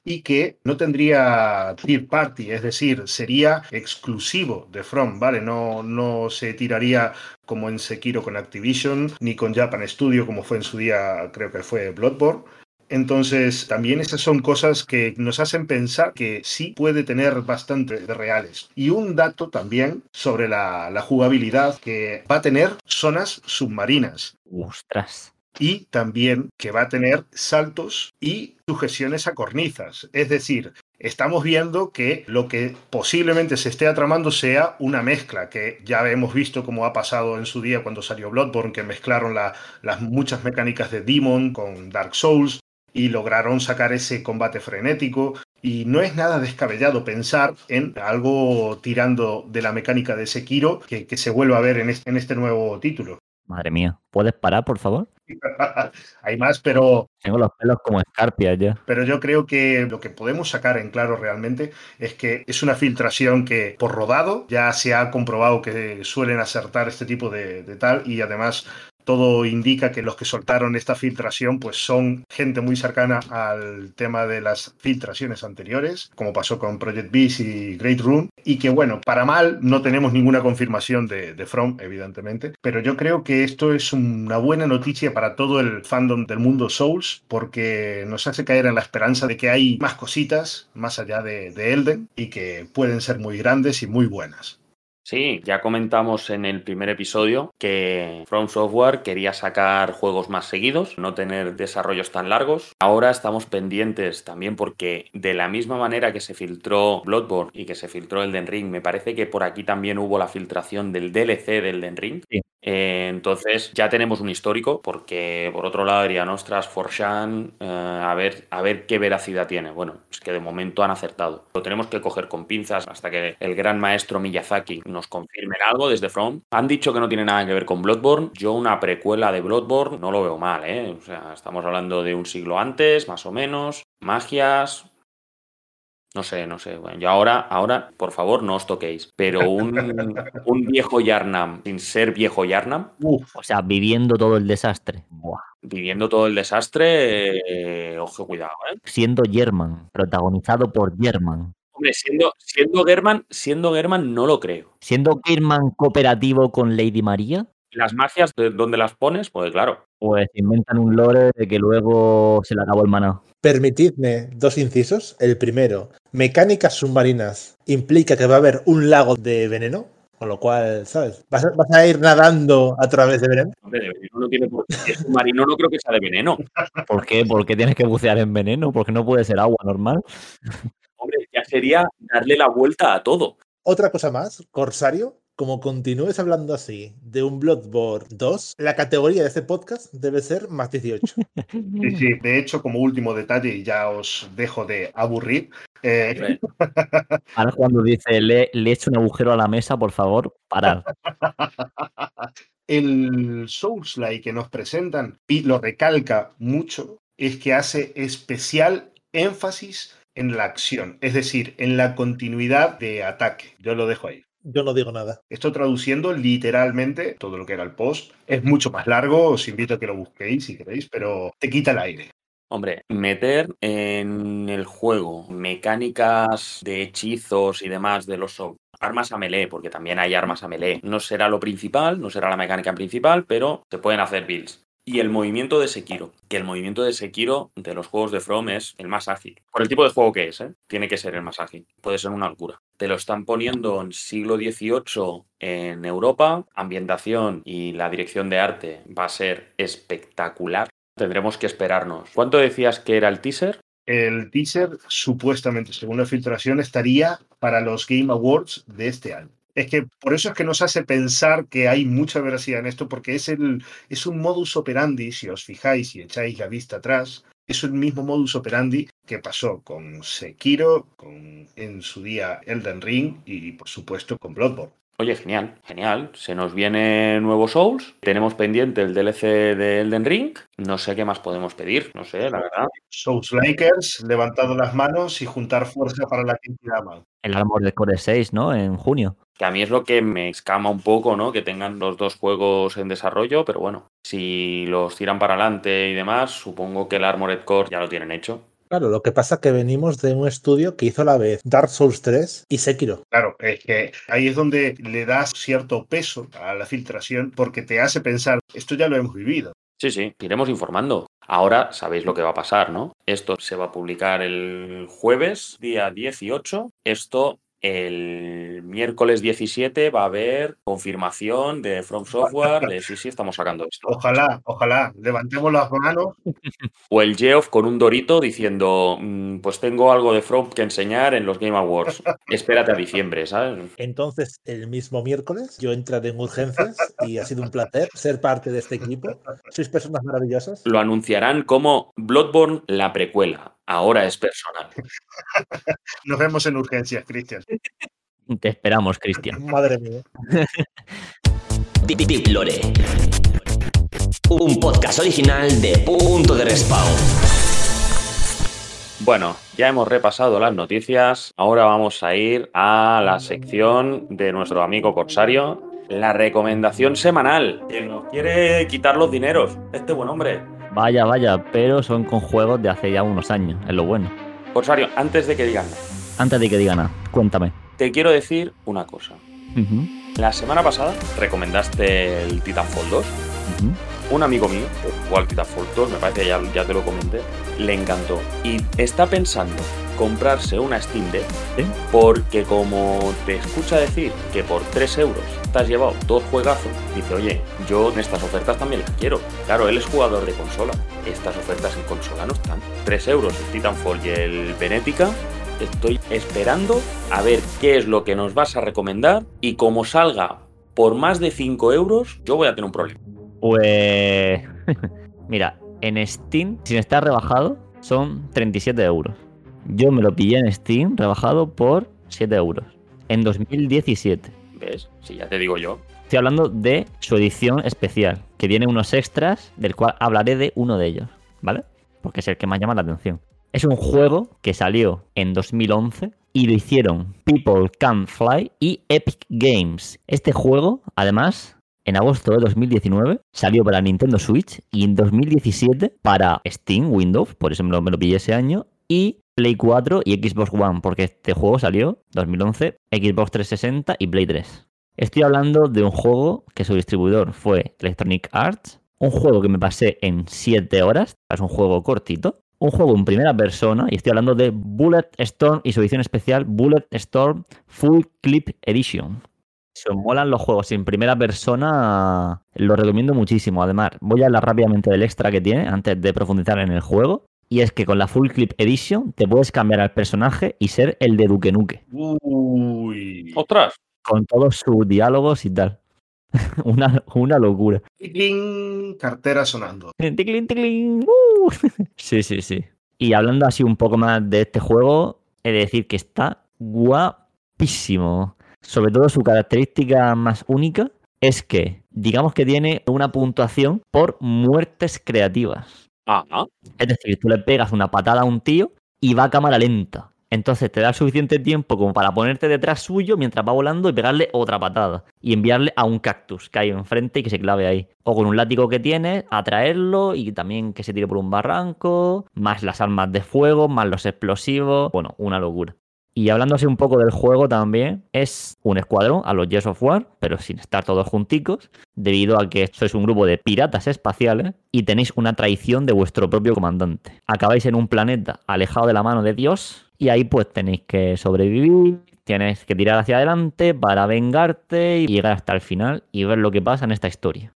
Speaker 3: y que no tendría third party, es decir, sería exclusivo de From, ¿vale? No, no se tiraría como en Sekiro con Activision, ni con Japan Studio como fue en su día, creo que fue Bloodborne. Entonces, también esas son cosas que nos hacen pensar que sí puede tener bastante de reales. Y un dato también sobre la, la jugabilidad, que va a tener zonas submarinas
Speaker 2: Ostras.
Speaker 3: Y también que va a tener saltos y sujeciones a cornizas. Es decir, estamos viendo que lo que posiblemente se esté atramando sea una mezcla, que ya hemos visto como ha pasado en su día cuando salió Bloodborne, que mezclaron la- las muchas mecánicas de Demon con Dark Souls y lograron sacar ese combate frenético. Y no es nada descabellado pensar en algo tirando de la mecánica de Sekiro que, que se vuelva a ver en este- en este nuevo título.
Speaker 2: Madre mía. ¿Puedes parar, por favor?
Speaker 3: Hay más, pero
Speaker 2: Tengo los pelos como escarpias ya.
Speaker 3: Pero yo creo que lo que podemos sacar en claro realmente es que es una filtración que por rodado ya se ha comprobado que suelen acertar este tipo de, de tal y además todo indica que los que soltaron esta filtración pues son gente muy cercana al tema de las filtraciones anteriores, como pasó con Project Beast y Great Rune, y que bueno, para mal no tenemos ninguna confirmación de, de From, evidentemente, pero yo creo que esto es una buena noticia para todo el fandom del mundo Souls, porque nos hace caer en la esperanza de que hay más cositas más allá de, de Elden y que pueden ser muy grandes y muy buenas.
Speaker 1: Sí, ya comentamos en el primer episodio que From Software quería sacar juegos más seguidos, no tener desarrollos tan largos. Ahora estamos pendientes también porque de la misma manera que se filtró Bloodborne y que se filtró Elden Ring, me parece que por aquí también hubo la filtración del DLC del Elden Ring. Eh, entonces ya tenemos un histórico porque por otro lado diría Nostras, Forshan, eh, a, ver, a ver qué veracidad tiene. Bueno, es que de momento han acertado. Lo tenemos que coger con pinzas hasta que el gran maestro Miyazaki nos confirmen algo desde From. Han dicho que no tiene nada que ver con Bloodborne. Yo una precuela de Bloodborne no lo veo mal, ¿eh? O sea, estamos hablando de un siglo antes, más o menos. Magias, no sé, no sé. Bueno, yo ahora, ahora, por favor, no os toquéis. Pero un, un viejo Yarnam, sin ser viejo Yarnam,
Speaker 3: Uf,
Speaker 2: O sea, viviendo todo el desastre. Buah.
Speaker 1: viviendo todo el desastre, eh, ojo, cuidado, ¿eh?
Speaker 2: Siendo German, protagonizado por German.
Speaker 1: Hombre, siendo, siendo German, siendo German no lo creo.
Speaker 2: Siendo German cooperativo con Lady María,
Speaker 1: Las magias, ¿de dónde las pones? Pues claro.
Speaker 2: pues inventan un lore de que luego se le acabó el maná.
Speaker 4: Permitidme dos incisos. El primero, mecánicas submarinas implica que va a haber un lago de veneno, con lo cual, ¿sabes? Vas a, vas a ir nadando a través de veneno.
Speaker 1: Hombre, de veneno no tiene por qué. Si es submarino no creo que sea de veneno.
Speaker 2: ¿Por qué? ¿Por qué tienes que bucear en veneno? Porque no puede ser agua normal.
Speaker 1: Hombre, ya sería darle la vuelta a todo.
Speaker 4: Otra cosa más, Corsario, como continúes hablando así de un Bloodborne 2, la categoría de este podcast debe ser más 18.
Speaker 3: sí, sí. De hecho, como último detalle, y ya os dejo de aburrir, eh,
Speaker 2: Ahora cuando dice le, le echo un agujero a la mesa, por favor, parar.
Speaker 3: el Souls-like que nos presentan, y lo recalca mucho, es que hace especial énfasis en la acción, es decir, en la continuidad de ataque. Yo lo dejo ahí.
Speaker 4: Yo no digo nada.
Speaker 3: Esto traduciendo literalmente todo lo que era el post. Es mucho más largo, os invito a que lo busquéis si queréis, pero te quita el aire.
Speaker 1: Hombre, meter en el juego mecánicas de hechizos y demás de los armas a melee, porque también hay armas a melee, no será lo principal, no será la mecánica principal, pero se pueden hacer builds. Y el movimiento de Sekiro, que el movimiento de Sekiro de los juegos de From es el más ágil. Por el tipo de juego que es, ¿eh? tiene que ser el más ágil. Puede ser una locura. Te lo están poniendo en siglo XVIII en Europa. Ambientación y la dirección de arte va a ser espectacular. Tendremos que esperarnos. ¿Cuánto decías que era el teaser?
Speaker 3: El teaser, supuestamente, según la filtración, estaría para los Game Awards de este año. Es que por eso es que nos hace pensar que hay mucha veracidad en esto, porque es, el, es un modus operandi, si os fijáis y echáis la vista atrás, es el mismo modus operandi que pasó con Sekiro, con en su día Elden Ring y por supuesto con Bloodborne.
Speaker 1: Oye, genial, genial. Se nos viene nuevo Souls. Tenemos pendiente el DLC de Elden Ring. No sé qué más podemos pedir, no sé, la verdad.
Speaker 3: Souls Lakers, levantado las manos y juntar fuerza para la Kinkirama.
Speaker 2: El Armor de Core 6, ¿no? En junio.
Speaker 1: Que a mí es lo que me escama un poco, ¿no? Que tengan los dos juegos en desarrollo, pero bueno, si los tiran para adelante y demás, supongo que el Armored Core ya lo tienen hecho.
Speaker 4: Claro, lo que pasa es que venimos de un estudio que hizo a la vez Dark Souls 3 y Sekiro.
Speaker 3: Claro, es que ahí es donde le das cierto peso a la filtración porque te hace pensar, esto ya lo hemos vivido.
Speaker 1: Sí, sí, iremos informando. Ahora sabéis lo que va a pasar, ¿no? Esto se va a publicar el jueves, día 18. Esto el miércoles 17 va a haber confirmación de From Software de sí, sí, estamos sacando esto.
Speaker 3: Ojalá, ojalá, levantemos las manos.
Speaker 1: O el Geoff con un dorito diciendo, "Mm, pues tengo algo de From que enseñar en los Game Awards. Espérate a diciembre, ¿sabes?
Speaker 4: Entonces, el mismo miércoles, yo entraré en urgencias y ha sido un placer ser parte de este equipo. Sois personas maravillosas.
Speaker 1: Lo anunciarán como Bloodborne la precuela. Ahora es personal.
Speaker 3: Nos vemos en urgencias, Cristian.
Speaker 2: Te esperamos, Cristian.
Speaker 4: Madre mía.
Speaker 5: Deep Lore. Un podcast original de Punto de Respawn.
Speaker 1: Bueno, ya hemos repasado las noticias. Ahora vamos a ir a la sección de nuestro amigo Corsario. La recomendación semanal. Que nos quiere quitar los dineros. Este buen hombre.
Speaker 2: Vaya, vaya, pero son con juegos de hace ya unos años, es lo bueno.
Speaker 1: Corsario, antes de que digan nada,
Speaker 2: Antes de que diga nada, cuéntame.
Speaker 1: te quiero decir una cosa. La semana pasada recomendaste el Titanfall 2.
Speaker 2: ujú.
Speaker 1: Un amigo mío, que jugó al Titanfall 2, me parece que ya, ya te lo comenté, le encantó. Y está pensando comprarse una Steam Deck porque como te escucha decir que por 3 euros has llevado dos juegazos, dice, oye, yo en estas ofertas también las quiero. Claro, él es jugador de consola. Estas ofertas en consola no están. 3 euros el Titanfall y el Benética. Estoy esperando a ver qué es lo que nos vas a recomendar y como salga por más de 5 euros, yo voy a tener un problema.
Speaker 2: Pues. Mira, en Steam, sin estar rebajado, son 37 euros. Yo me lo pillé en Steam rebajado por 7 euros. En 2017.
Speaker 1: ¿Ves? Si ya te digo yo.
Speaker 2: Estoy hablando de su edición especial, que tiene unos extras, del cual hablaré de uno de ellos, ¿vale? Porque es el que más llama la atención. Es un juego que salió en 2011 y lo hicieron People Can Fly y Epic Games. Este juego, además, en agosto de 2019 salió para Nintendo Switch y en 2017 para Steam, Windows, por eso me lo pillé ese año, y Play 4 y Xbox One, porque este juego salió 2011, Xbox 360 y Play 3. Estoy hablando de un juego que su distribuidor fue Electronic Arts, un juego que me pasé en 7 horas, es un juego cortito, un juego en primera persona, y estoy hablando de Bullet Storm y su edición especial Bullet Storm Full Clip Edition. Si os molan los juegos en primera persona, lo recomiendo muchísimo. Además, voy a hablar rápidamente del extra que tiene antes de profundizar en el juego. Y es que con la Full Clip Edition te puedes cambiar al personaje y ser el de Duke Nuke
Speaker 3: Uy.
Speaker 1: ¡Ostras!
Speaker 2: con todos sus diálogos y tal. una, una locura.
Speaker 3: Cling, cartera sonando.
Speaker 2: Ticlin, ticlin, ¡uh! Sí, sí, sí. Y hablando así un poco más de este juego, he de decir que está guapísimo. Sobre todo su característica más única es que, digamos que tiene una puntuación por muertes creativas.
Speaker 1: Ajá.
Speaker 2: Es decir, tú le pegas una patada a un tío y va a cámara lenta. Entonces te da suficiente tiempo como para ponerte detrás suyo mientras va volando y pegarle otra patada. Y enviarle a un cactus que hay enfrente y que se clave ahí. O con un látigo que tienes, atraerlo y también que se tire por un barranco. Más las armas de fuego, más los explosivos. Bueno, una locura. Y hablando así un poco del juego también, es un escuadrón a los Gears of War, pero sin estar todos junticos, debido a que sois un grupo de piratas espaciales y tenéis una traición de vuestro propio comandante. Acabáis en un planeta alejado de la mano de Dios y ahí pues tenéis que sobrevivir, tienes que tirar hacia adelante para vengarte y llegar hasta el final y ver lo que pasa en esta historia.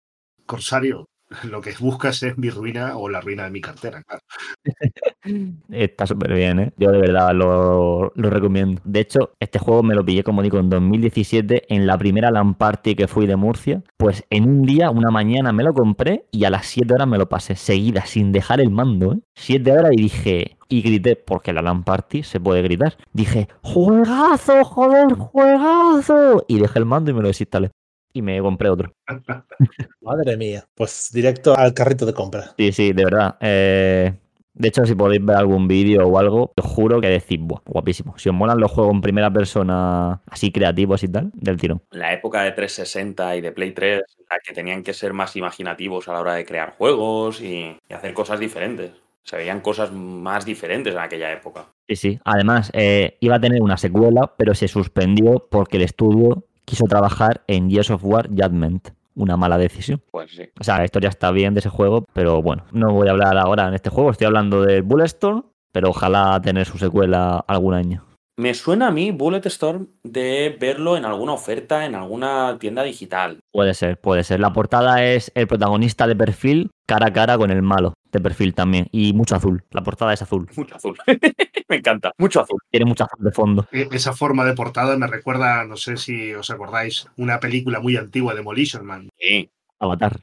Speaker 3: Corsario, lo que buscas es mi ruina o la ruina de mi cartera, claro.
Speaker 2: Está súper bien, ¿eh? Yo de verdad lo, lo recomiendo. De hecho, este juego me lo pillé, como digo, en 2017, en la primera LAN party que fui de Murcia. Pues en un día, una mañana me lo compré y a las 7 horas me lo pasé seguida, sin dejar el mando, ¿eh? 7 horas y dije... Y grité, porque la LAN party se puede gritar. Dije, ¡juegazo, joder, juegazo! Y dejé el mando y me lo desinstalé. Y me compré otro.
Speaker 4: Madre mía. Pues directo al carrito de compra.
Speaker 2: Sí, sí, de verdad. Eh, de hecho, si podéis ver algún vídeo o algo, os juro que decís, Buah, guapísimo. Si os molan los juegos en primera persona, así creativos y tal, del tirón.
Speaker 1: La época de 360 y de Play 3, la que tenían que ser más imaginativos a la hora de crear juegos y, y hacer cosas diferentes. Se veían cosas más diferentes en aquella época.
Speaker 2: Sí, sí. Además, eh, iba a tener una secuela, pero se suspendió porque el estudio quiso trabajar en Gears of War Judgment. Una mala decisión.
Speaker 1: Pues sí.
Speaker 2: O sea, la historia está bien de ese juego, pero bueno, no voy a hablar ahora en este juego. Estoy hablando de Bulletstorm, pero ojalá tener su secuela algún año.
Speaker 1: Me suena a mí Bulletstorm de verlo en alguna oferta, en alguna tienda digital.
Speaker 2: Puede ser, puede ser. La portada es el protagonista de perfil cara a cara con el malo de perfil también. Y mucho azul. La portada es azul.
Speaker 1: Mucho azul. Me encanta. Mucho azul.
Speaker 2: Tiene mucho azul de fondo.
Speaker 3: E- Esa forma de portada me recuerda, no sé si os acordáis, una película muy antigua, Demolition Man.
Speaker 1: Sí.
Speaker 2: Avatar.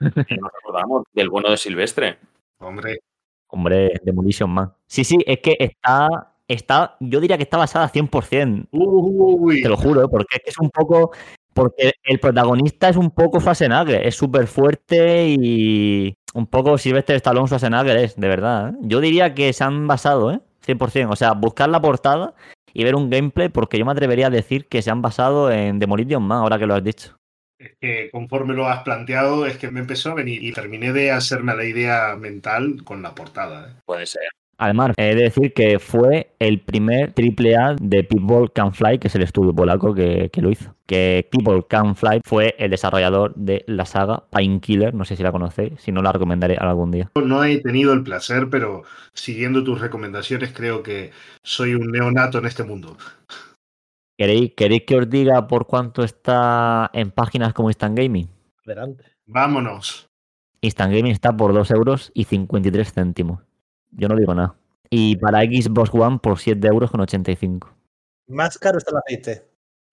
Speaker 1: Nos acordamos del bueno de Silvestre.
Speaker 3: Hombre,
Speaker 2: Hombre, Demolition Man. Sí, sí, es que está. Está, yo diría que está basada 100%.
Speaker 3: uy,
Speaker 2: Te lo juro, ¿eh? porque es que es un poco. Porque el protagonista es un poco Schwarzenegger, es súper fuerte y un poco Sylvester Stallone Schwarzenegger es, de verdad. ¿eh? Yo diría que se han basado, ¿eh? 100%. O sea, buscar la portada y ver un gameplay, porque yo me atrevería a decir que se han basado en Demolition Man, ahora que lo has dicho.
Speaker 3: Es que conforme lo has planteado, es que me empezó a venir y terminé de hacerme la idea mental con la portada. ¿eh?
Speaker 1: Puede ser.
Speaker 2: Además, he de decir que fue el primer triple A de People Can Fly, que es el estudio polaco que, que, lo hizo. Que People Can Fly fue el desarrollador de la saga Painkiller, no sé si la conocéis, si no la recomendaré algún día.
Speaker 3: No he tenido el placer, pero siguiendo tus recomendaciones creo que soy un neonato en este mundo.
Speaker 2: ¿Queréis, ¿Queréis que os diga por cuánto está en páginas como Instant Gaming?
Speaker 4: Adelante.
Speaker 3: Vámonos.
Speaker 2: Instant Gaming está por 2 euros y 53 céntimos. Yo no digo nada. Y para Xbox One por 7 euros con 85.
Speaker 4: Más caro está el aceite.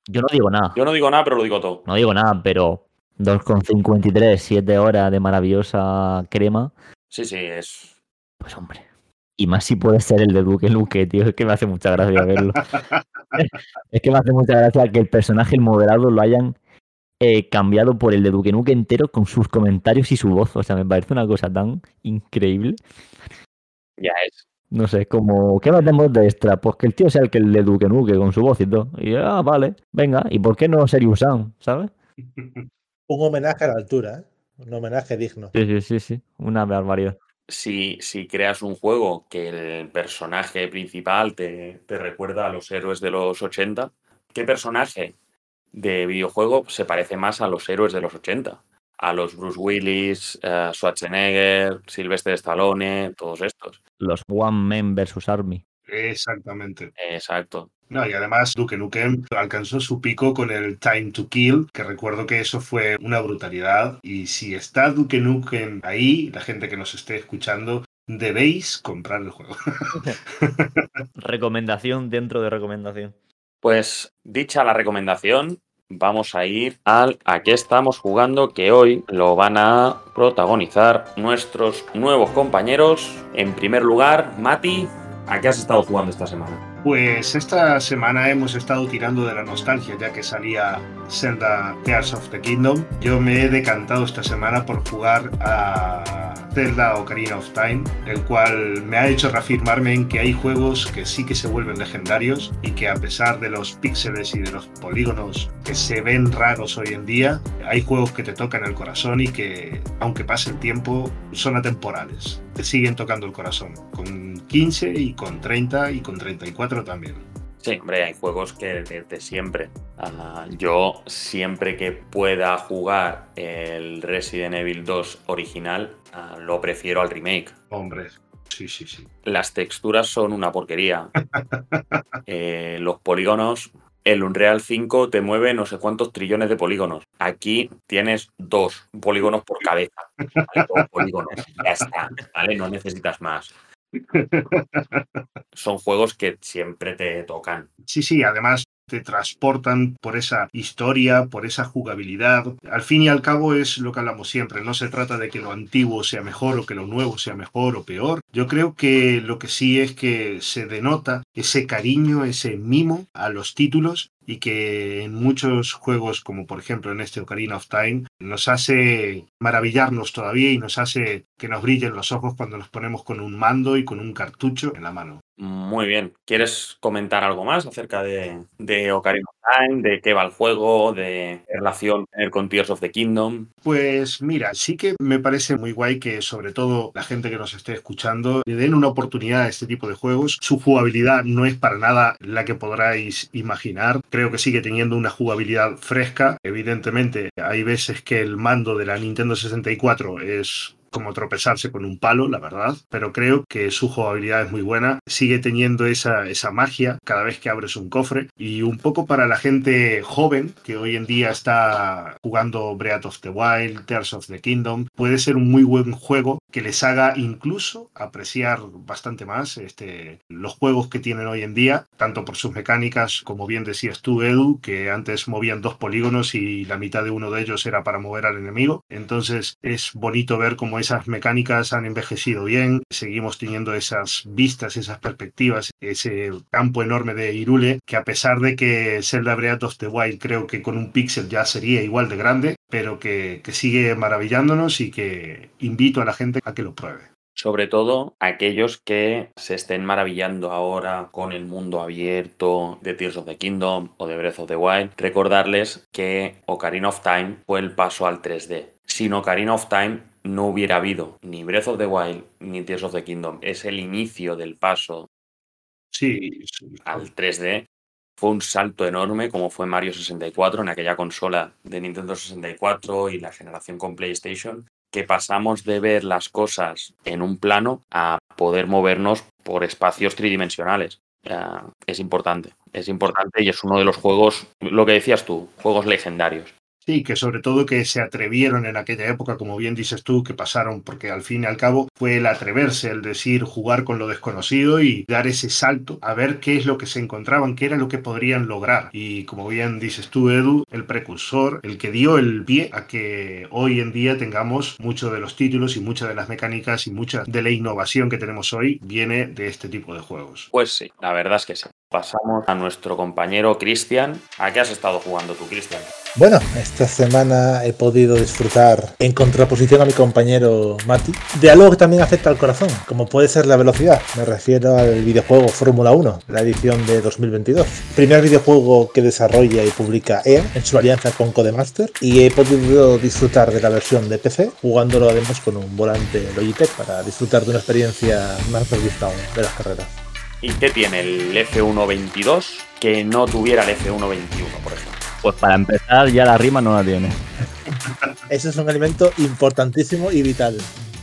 Speaker 2: Yo no digo nada.
Speaker 1: Yo no digo nada, pero lo digo todo.
Speaker 2: No digo nada, pero 2,53, 7 horas de maravillosa crema.
Speaker 1: Sí, sí, es.
Speaker 2: Pues hombre. Y más si puede ser el de Duque Luque, tío. Es que me hace mucha gracia verlo. es que me hace mucha gracia que el personaje, el moderado, lo hayan eh, cambiado por el de Duque Nuque entero con sus comentarios y su voz. O sea, me parece una cosa tan increíble.
Speaker 1: Ya es.
Speaker 2: No sé, como, ¿qué metemos de extra? Pues que el tío sea el que el de Duque Nuque con su voz y todo. Y ah, vale, venga, ¿y por qué no Serious Sam? ¿Sabes?
Speaker 4: Un homenaje a la altura, ¿eh? Un homenaje digno.
Speaker 2: Sí, sí, sí, sí. Una barbaridad.
Speaker 1: Si, si creas un juego que el personaje principal te, te recuerda a los héroes de los 80, ¿qué personaje de videojuego se parece más a los héroes de los 80? A los Bruce Willis, uh, Schwarzenegger, Sylvester Stallone, todos estos.
Speaker 2: Los One Men versus Army.
Speaker 3: Exactamente.
Speaker 1: Exacto.
Speaker 3: No, y además Duke Nukem alcanzó su pico con el Time to Kill, que recuerdo que eso fue una brutalidad. Y si está Duke Nukem ahí, la gente que nos esté escuchando, debéis comprar el juego.
Speaker 2: recomendación dentro de recomendación.
Speaker 1: Pues dicha la recomendación, vamos a ir al a qué estamos jugando, que hoy lo van a protagonizar nuestros nuevos compañeros. En primer lugar, Mati, ¿a qué has estado jugando esta semana?
Speaker 3: Pues esta semana hemos estado tirando de la nostalgia ya que salía Zelda Tears of the Kingdom. Yo me he decantado esta semana por jugar a Zelda Ocarina of Time, el cual me ha hecho reafirmarme en que hay juegos que sí que se vuelven legendarios y que a pesar de los píxeles y de los polígonos que se ven raros hoy en día, hay juegos que te tocan el corazón y que, aunque pase el tiempo, son atemporales. Te siguen tocando el corazón, con 15 y con 30 y con 34 también.
Speaker 1: Sí, hombre, hay juegos que desde siempre. Uh, yo siempre que pueda jugar el Resident Evil 2 original, uh, lo prefiero al remake.
Speaker 3: Hombre, sí, sí, sí.
Speaker 1: Las texturas son una porquería. eh, los polígonos, el Unreal 5 te mueve no sé cuántos trillones de polígonos. Aquí tienes dos polígonos por cabeza. ¿vale? Dos polígonos. Ya está, ¿vale? No necesitas más. Son juegos que siempre te tocan.
Speaker 3: Sí, sí, además te transportan por esa historia, por esa jugabilidad. Al fin y al cabo es lo que hablamos siempre, no se trata de que lo antiguo sea mejor o que lo nuevo sea mejor o peor. Yo creo que lo que sí es que se denota ese cariño, ese mimo a los títulos y que en muchos juegos, como por ejemplo en este Ocarina of Time, nos hace maravillarnos todavía y nos hace que nos brillen los ojos cuando nos ponemos con un mando y con un cartucho en la mano.
Speaker 1: Muy bien. ¿Quieres comentar algo más acerca de, de Ocarina De qué va el juego, de relación con Tears of the Kingdom?
Speaker 3: Pues mira, sí que me parece muy guay que sobre todo la gente que nos esté escuchando le den una oportunidad a este tipo de juegos. Su jugabilidad no es para nada la que podráis imaginar. Creo que sigue teniendo una jugabilidad fresca. Evidentemente, hay veces que el mando de la Nintendo 64 es como tropezarse con un palo, la verdad, pero creo que su jugabilidad es muy buena, sigue teniendo esa, esa magia cada vez que abres un cofre y un poco para la gente joven que hoy en día está jugando Breath of the Wild, Tears of the Kingdom, puede ser un muy buen juego que les haga incluso apreciar bastante más este, los juegos que tienen hoy en día, tanto por sus mecánicas, como bien decías tú, Edu, que antes movían dos polígonos y la mitad de uno de ellos era para mover al enemigo. Entonces es bonito ver cómo esas mecánicas han envejecido bien, seguimos teniendo esas vistas, esas perspectivas, ese campo enorme de Irule, que a pesar de que Zelda Breath of the Wild creo que con un píxel ya sería igual de grande, pero que, que sigue maravillándonos y que invito a la gente a que lo pruebe.
Speaker 1: Sobre todo aquellos que se estén maravillando ahora con el mundo abierto de Tears of the Kingdom o de Breath of the Wild, recordarles que Ocarina of Time fue el paso al 3D. Sin Ocarina of Time no hubiera habido ni Breath of the Wild ni Tears of the Kingdom. Es el inicio del paso
Speaker 3: Sí, sí.
Speaker 1: al 3D. Fue un salto enorme como fue Mario 64 en aquella consola de Nintendo 64 y la generación con PlayStation, que pasamos de ver las cosas en un plano a poder movernos por espacios tridimensionales. Es importante, es importante y es uno de los juegos, lo que decías tú, juegos legendarios.
Speaker 3: Sí, que sobre todo que se atrevieron en aquella época, como bien dices tú, que pasaron, porque al fin y al cabo fue el atreverse, el decir jugar con lo desconocido y dar ese salto a ver qué es lo que se encontraban, qué era lo que podrían lograr. Y como bien dices tú, Edu, el precursor, el que dio el pie a que hoy en día tengamos muchos de los títulos y muchas de las mecánicas y mucha de la innovación que tenemos hoy viene de este tipo de juegos.
Speaker 1: Pues sí, la verdad es que sí. Pasamos a nuestro compañero Cristian. ¿A qué has estado jugando tú, Cristian?
Speaker 4: Bueno, esta semana he podido disfrutar, en contraposición a mi compañero Mati, de algo que también afecta al corazón, como puede ser la velocidad. Me refiero al videojuego Fórmula 1, la edición de 2022. Primer videojuego que desarrolla y publica EA en su alianza con Codemaster y he podido disfrutar de la versión de PC, jugándolo además con un volante Logitech para disfrutar de una experiencia más realista aún de las carreras.
Speaker 1: ¿Y qué tiene el F122 que no tuviera el F121, por ejemplo?
Speaker 2: Pues para empezar, ya la rima no la tiene.
Speaker 4: Ese es un elemento importantísimo y vital.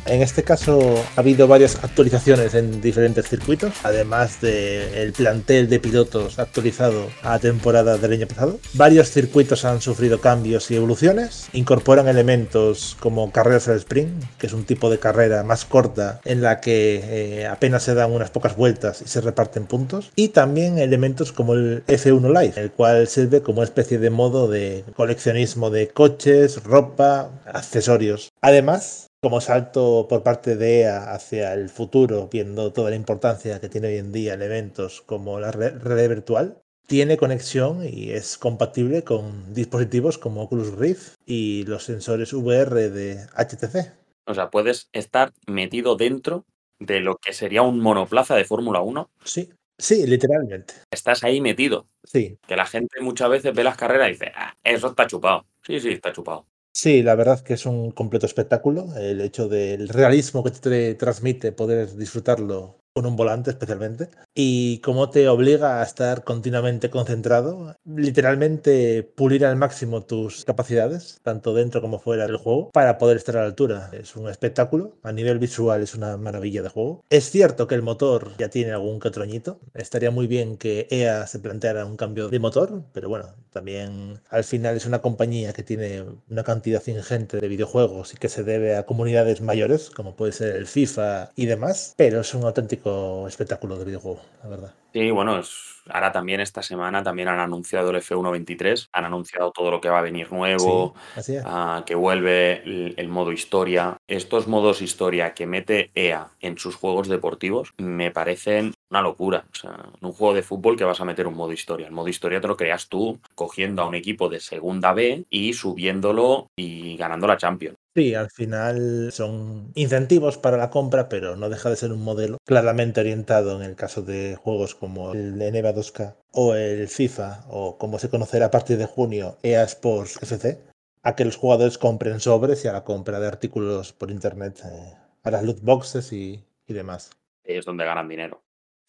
Speaker 4: En este caso ha habido varias actualizaciones en diferentes circuitos, además del plantel de pilotos actualizado a temporada del año pasado. Varios circuitos han sufrido cambios y evoluciones, incorporan elementos como carreras al sprint, que es un tipo de carrera más corta en la que eh, apenas se dan unas pocas vueltas y se reparten puntos, y también elementos como el F1 Live, el cual sirve como especie de modo de coleccionismo de coches, ropa, accesorios. Además, como salto por parte de EA hacia el futuro, viendo toda la importancia que tiene hoy en día en eventos como la re- realidad virtual, tiene conexión y es compatible con dispositivos como Oculus Rift y los sensores VR de HTC.
Speaker 1: O sea, puedes estar metido dentro de lo que sería un monoplaza de Fórmula 1.
Speaker 4: Sí, sí, literalmente.
Speaker 1: Estás ahí metido.
Speaker 4: Sí,
Speaker 1: Que la gente muchas veces ve las carreras y dice, ah, eso está chupado. Sí, sí, está chupado.
Speaker 4: Sí, la verdad que es un completo espectáculo. El hecho del realismo que te transmite poder disfrutarlo con un volante especialmente. Y cómo te obliga a estar continuamente concentrado, literalmente pulir al máximo tus capacidades, tanto dentro como fuera del juego, para poder estar a la altura. Es un espectáculo. A nivel visual es una maravilla de juego. Es cierto que el motor ya tiene algún que. Estaría muy bien que EA se planteara un cambio de motor, pero bueno, también al final es una compañía que tiene una cantidad ingente de videojuegos y que se debe a comunidades mayores, como puede ser el FIFA y demás, pero es un auténtico espectáculo de videojuego, la verdad.
Speaker 1: Sí, bueno, es- ahora también esta semana también han anunciado el F123, han anunciado todo lo que va a venir nuevo,
Speaker 4: Sí,
Speaker 1: ah, que vuelve el, el modo historia. Estos modos historia que mete EA en sus juegos deportivos me parecen una locura. O sea, en un juego de fútbol que vas a meter un modo historia. El modo historia te lo creas tú cogiendo a un equipo de segunda B y subiéndolo y ganando la Champions.
Speaker 4: Sí, al final son incentivos para la compra, pero no deja de ser un modelo claramente orientado en el caso de juegos como el NBA 2K o el FIFA o como se conocerá a partir de junio EA Sports FC, a que los jugadores compren sobres y a la compra de artículos por internet, eh, a las loot boxes y, y demás.
Speaker 1: Es donde ganan dinero.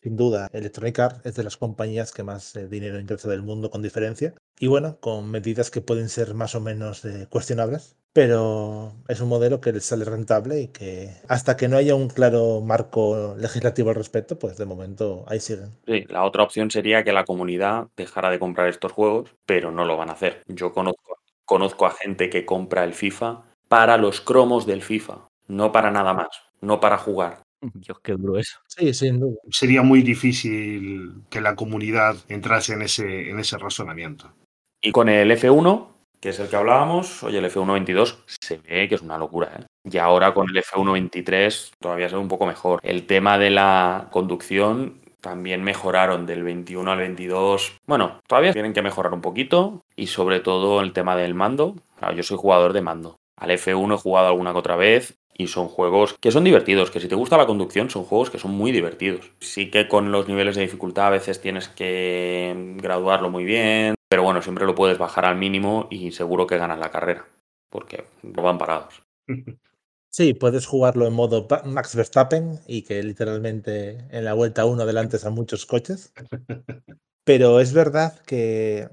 Speaker 4: Sin duda, Electronic Arts es de las compañías que más eh, dinero ingresa del mundo con diferencia. Y bueno, con medidas que pueden ser más o menos eh, cuestionables. Pero es un modelo que les sale rentable y que hasta que no haya un claro marco legislativo al respecto, pues de momento ahí siguen.
Speaker 1: Sí, la otra opción sería que la comunidad dejara de comprar estos juegos, pero no lo van a hacer. Yo conozco, conozco a gente que compra el FIFA para los cromos del FIFA, no para nada más, no para jugar.
Speaker 2: Dios, qué duro eso.
Speaker 4: Sí, sin duda.
Speaker 3: Sería muy difícil que la comunidad entrase en ese, en ese razonamiento.
Speaker 1: Y con el F1, que es el que hablábamos, oye, el F122 se ve que es una locura, ¿eh? Y ahora con el F123 todavía se ve un poco mejor. El tema de la conducción también mejoraron del 21 al 22. Bueno, todavía tienen que mejorar un poquito y sobre todo el tema del mando. Claro, yo soy jugador de mando. Al F1 he jugado alguna que otra vez y son juegos que son divertidos, que si te gusta la conducción son juegos que son muy divertidos. Sí que con los niveles de dificultad a veces tienes que graduarlo muy bien, pero bueno, siempre lo puedes bajar al mínimo y seguro que ganas la carrera, porque no van parados.
Speaker 4: Sí, puedes jugarlo en modo Max Verstappen y que literalmente en la vuelta 1 adelantes a muchos coches. Pero es verdad que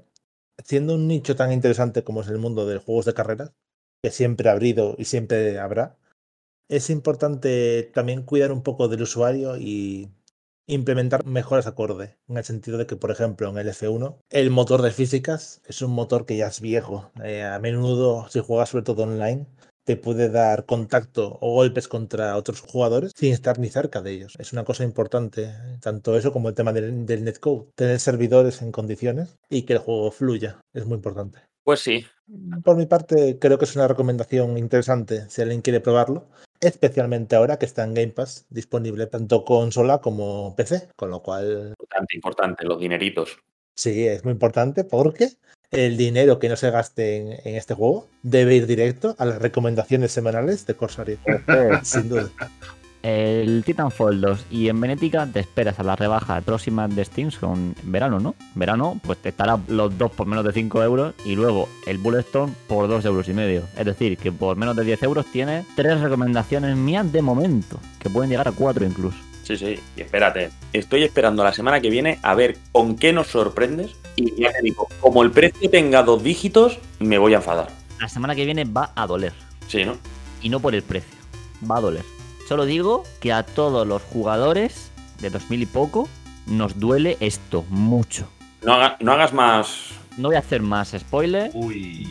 Speaker 4: siendo un nicho tan interesante como es el mundo de juegos de carreras, que siempre ha habido y siempre habrá, es importante también cuidar un poco del usuario y implementar mejoras acorde, en el sentido de que, por ejemplo, en el F1, el motor de físicas es un motor que ya es viejo. Eh, a menudo, si juegas sobre todo online, te puede dar contacto o golpes contra otros jugadores sin estar ni cerca de ellos. Es una cosa importante, tanto eso como el tema del, del netcode. Tener servidores en condiciones y que el juego fluya es muy importante.
Speaker 1: Pues sí.
Speaker 4: Por mi parte, creo que es una recomendación interesante si alguien quiere probarlo, especialmente ahora que está en Game Pass disponible tanto consola como PC, con lo cual...
Speaker 1: Importante, importante, los dineritos.
Speaker 4: Sí, es muy importante porque el dinero que no se gaste en, este juego debe ir directo a las recomendaciones semanales de Corsair. sin duda.
Speaker 2: El Titanfall 2 y en Benética te esperas a la rebaja próxima de Steam con verano, ¿no? Verano, pues te estará los dos por menos de 5 euros y luego el Bulletstorm por 2 euros y medio. Es decir, que por menos de 10 euros tienes tres recomendaciones mías de momento, que pueden llegar a 4 incluso.
Speaker 1: Sí, sí, y espérate. Estoy esperando la semana que viene a ver con qué nos sorprendes. Y ya te digo, como el precio tenga dos dígitos, me voy a enfadar.
Speaker 2: La semana que viene va a doler.
Speaker 1: Sí, ¿no?
Speaker 2: Y no por el precio, va a doler. Solo digo que a todos los jugadores de 2000 y poco nos duele esto mucho.
Speaker 1: No, hagas más.
Speaker 2: No voy a hacer más spoiler.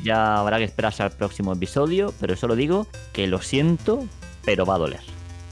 Speaker 2: Ya habrá que esperarse al próximo episodio, pero solo digo que lo siento, pero va a doler.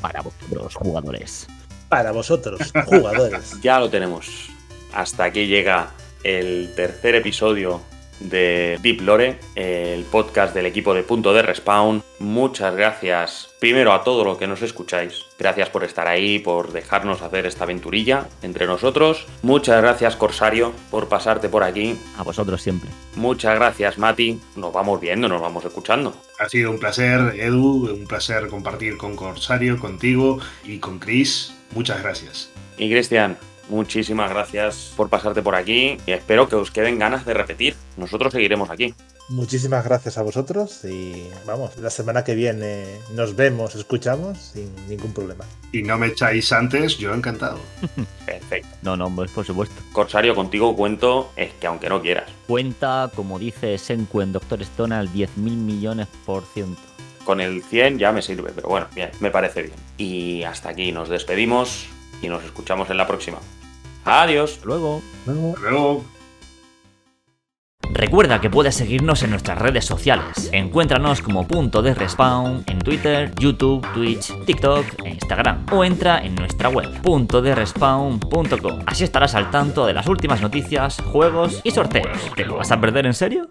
Speaker 2: Para vosotros, jugadores.
Speaker 4: Para vosotros, jugadores.
Speaker 1: ya lo tenemos. Hasta aquí llega el tercer episodio de Deep Lore, el podcast del equipo de Punto de Respawn. Muchas gracias primero a todos los que nos escucháis. Gracias por estar ahí, por dejarnos hacer esta aventurilla entre nosotros. Muchas gracias Corsario por pasarte por aquí.
Speaker 2: A vosotros siempre.
Speaker 1: Muchas gracias Mati. Nos vamos viendo, nos vamos escuchando.
Speaker 3: Ha sido un placer Edu, un placer compartir con Corsario, contigo y con Chris. Muchas gracias.
Speaker 1: Y Cristian, Muchísimas gracias por pasarte por aquí y espero que os queden ganas de repetir. Nosotros seguiremos aquí.
Speaker 4: Muchísimas gracias a vosotros y vamos, la semana que viene nos vemos, escuchamos sin ningún problema.
Speaker 3: Y no me echáis antes, yo encantado.
Speaker 1: Perfecto.
Speaker 2: No, no, pues por supuesto.
Speaker 1: Corsario, contigo cuento es que aunque no quieras.
Speaker 2: Cuenta, como dice Senku en Doctor Stone, al 10.000 millones por ciento.
Speaker 1: Con el 100 ya me sirve, pero bueno, bien, me parece bien. Y hasta aquí nos despedimos y nos escuchamos en la próxima. Adiós.
Speaker 2: Luego.
Speaker 3: Luego.
Speaker 5: Recuerda que puedes seguirnos en nuestras redes sociales. Encuéntranos como punto de respawn en Twitter, YouTube, Twitch, TikTok e Instagram. O entra en nuestra web, punto de respawn.com. Así estarás al tanto de las últimas noticias, juegos y sorteos. ¿Te lo vas a perder en serio?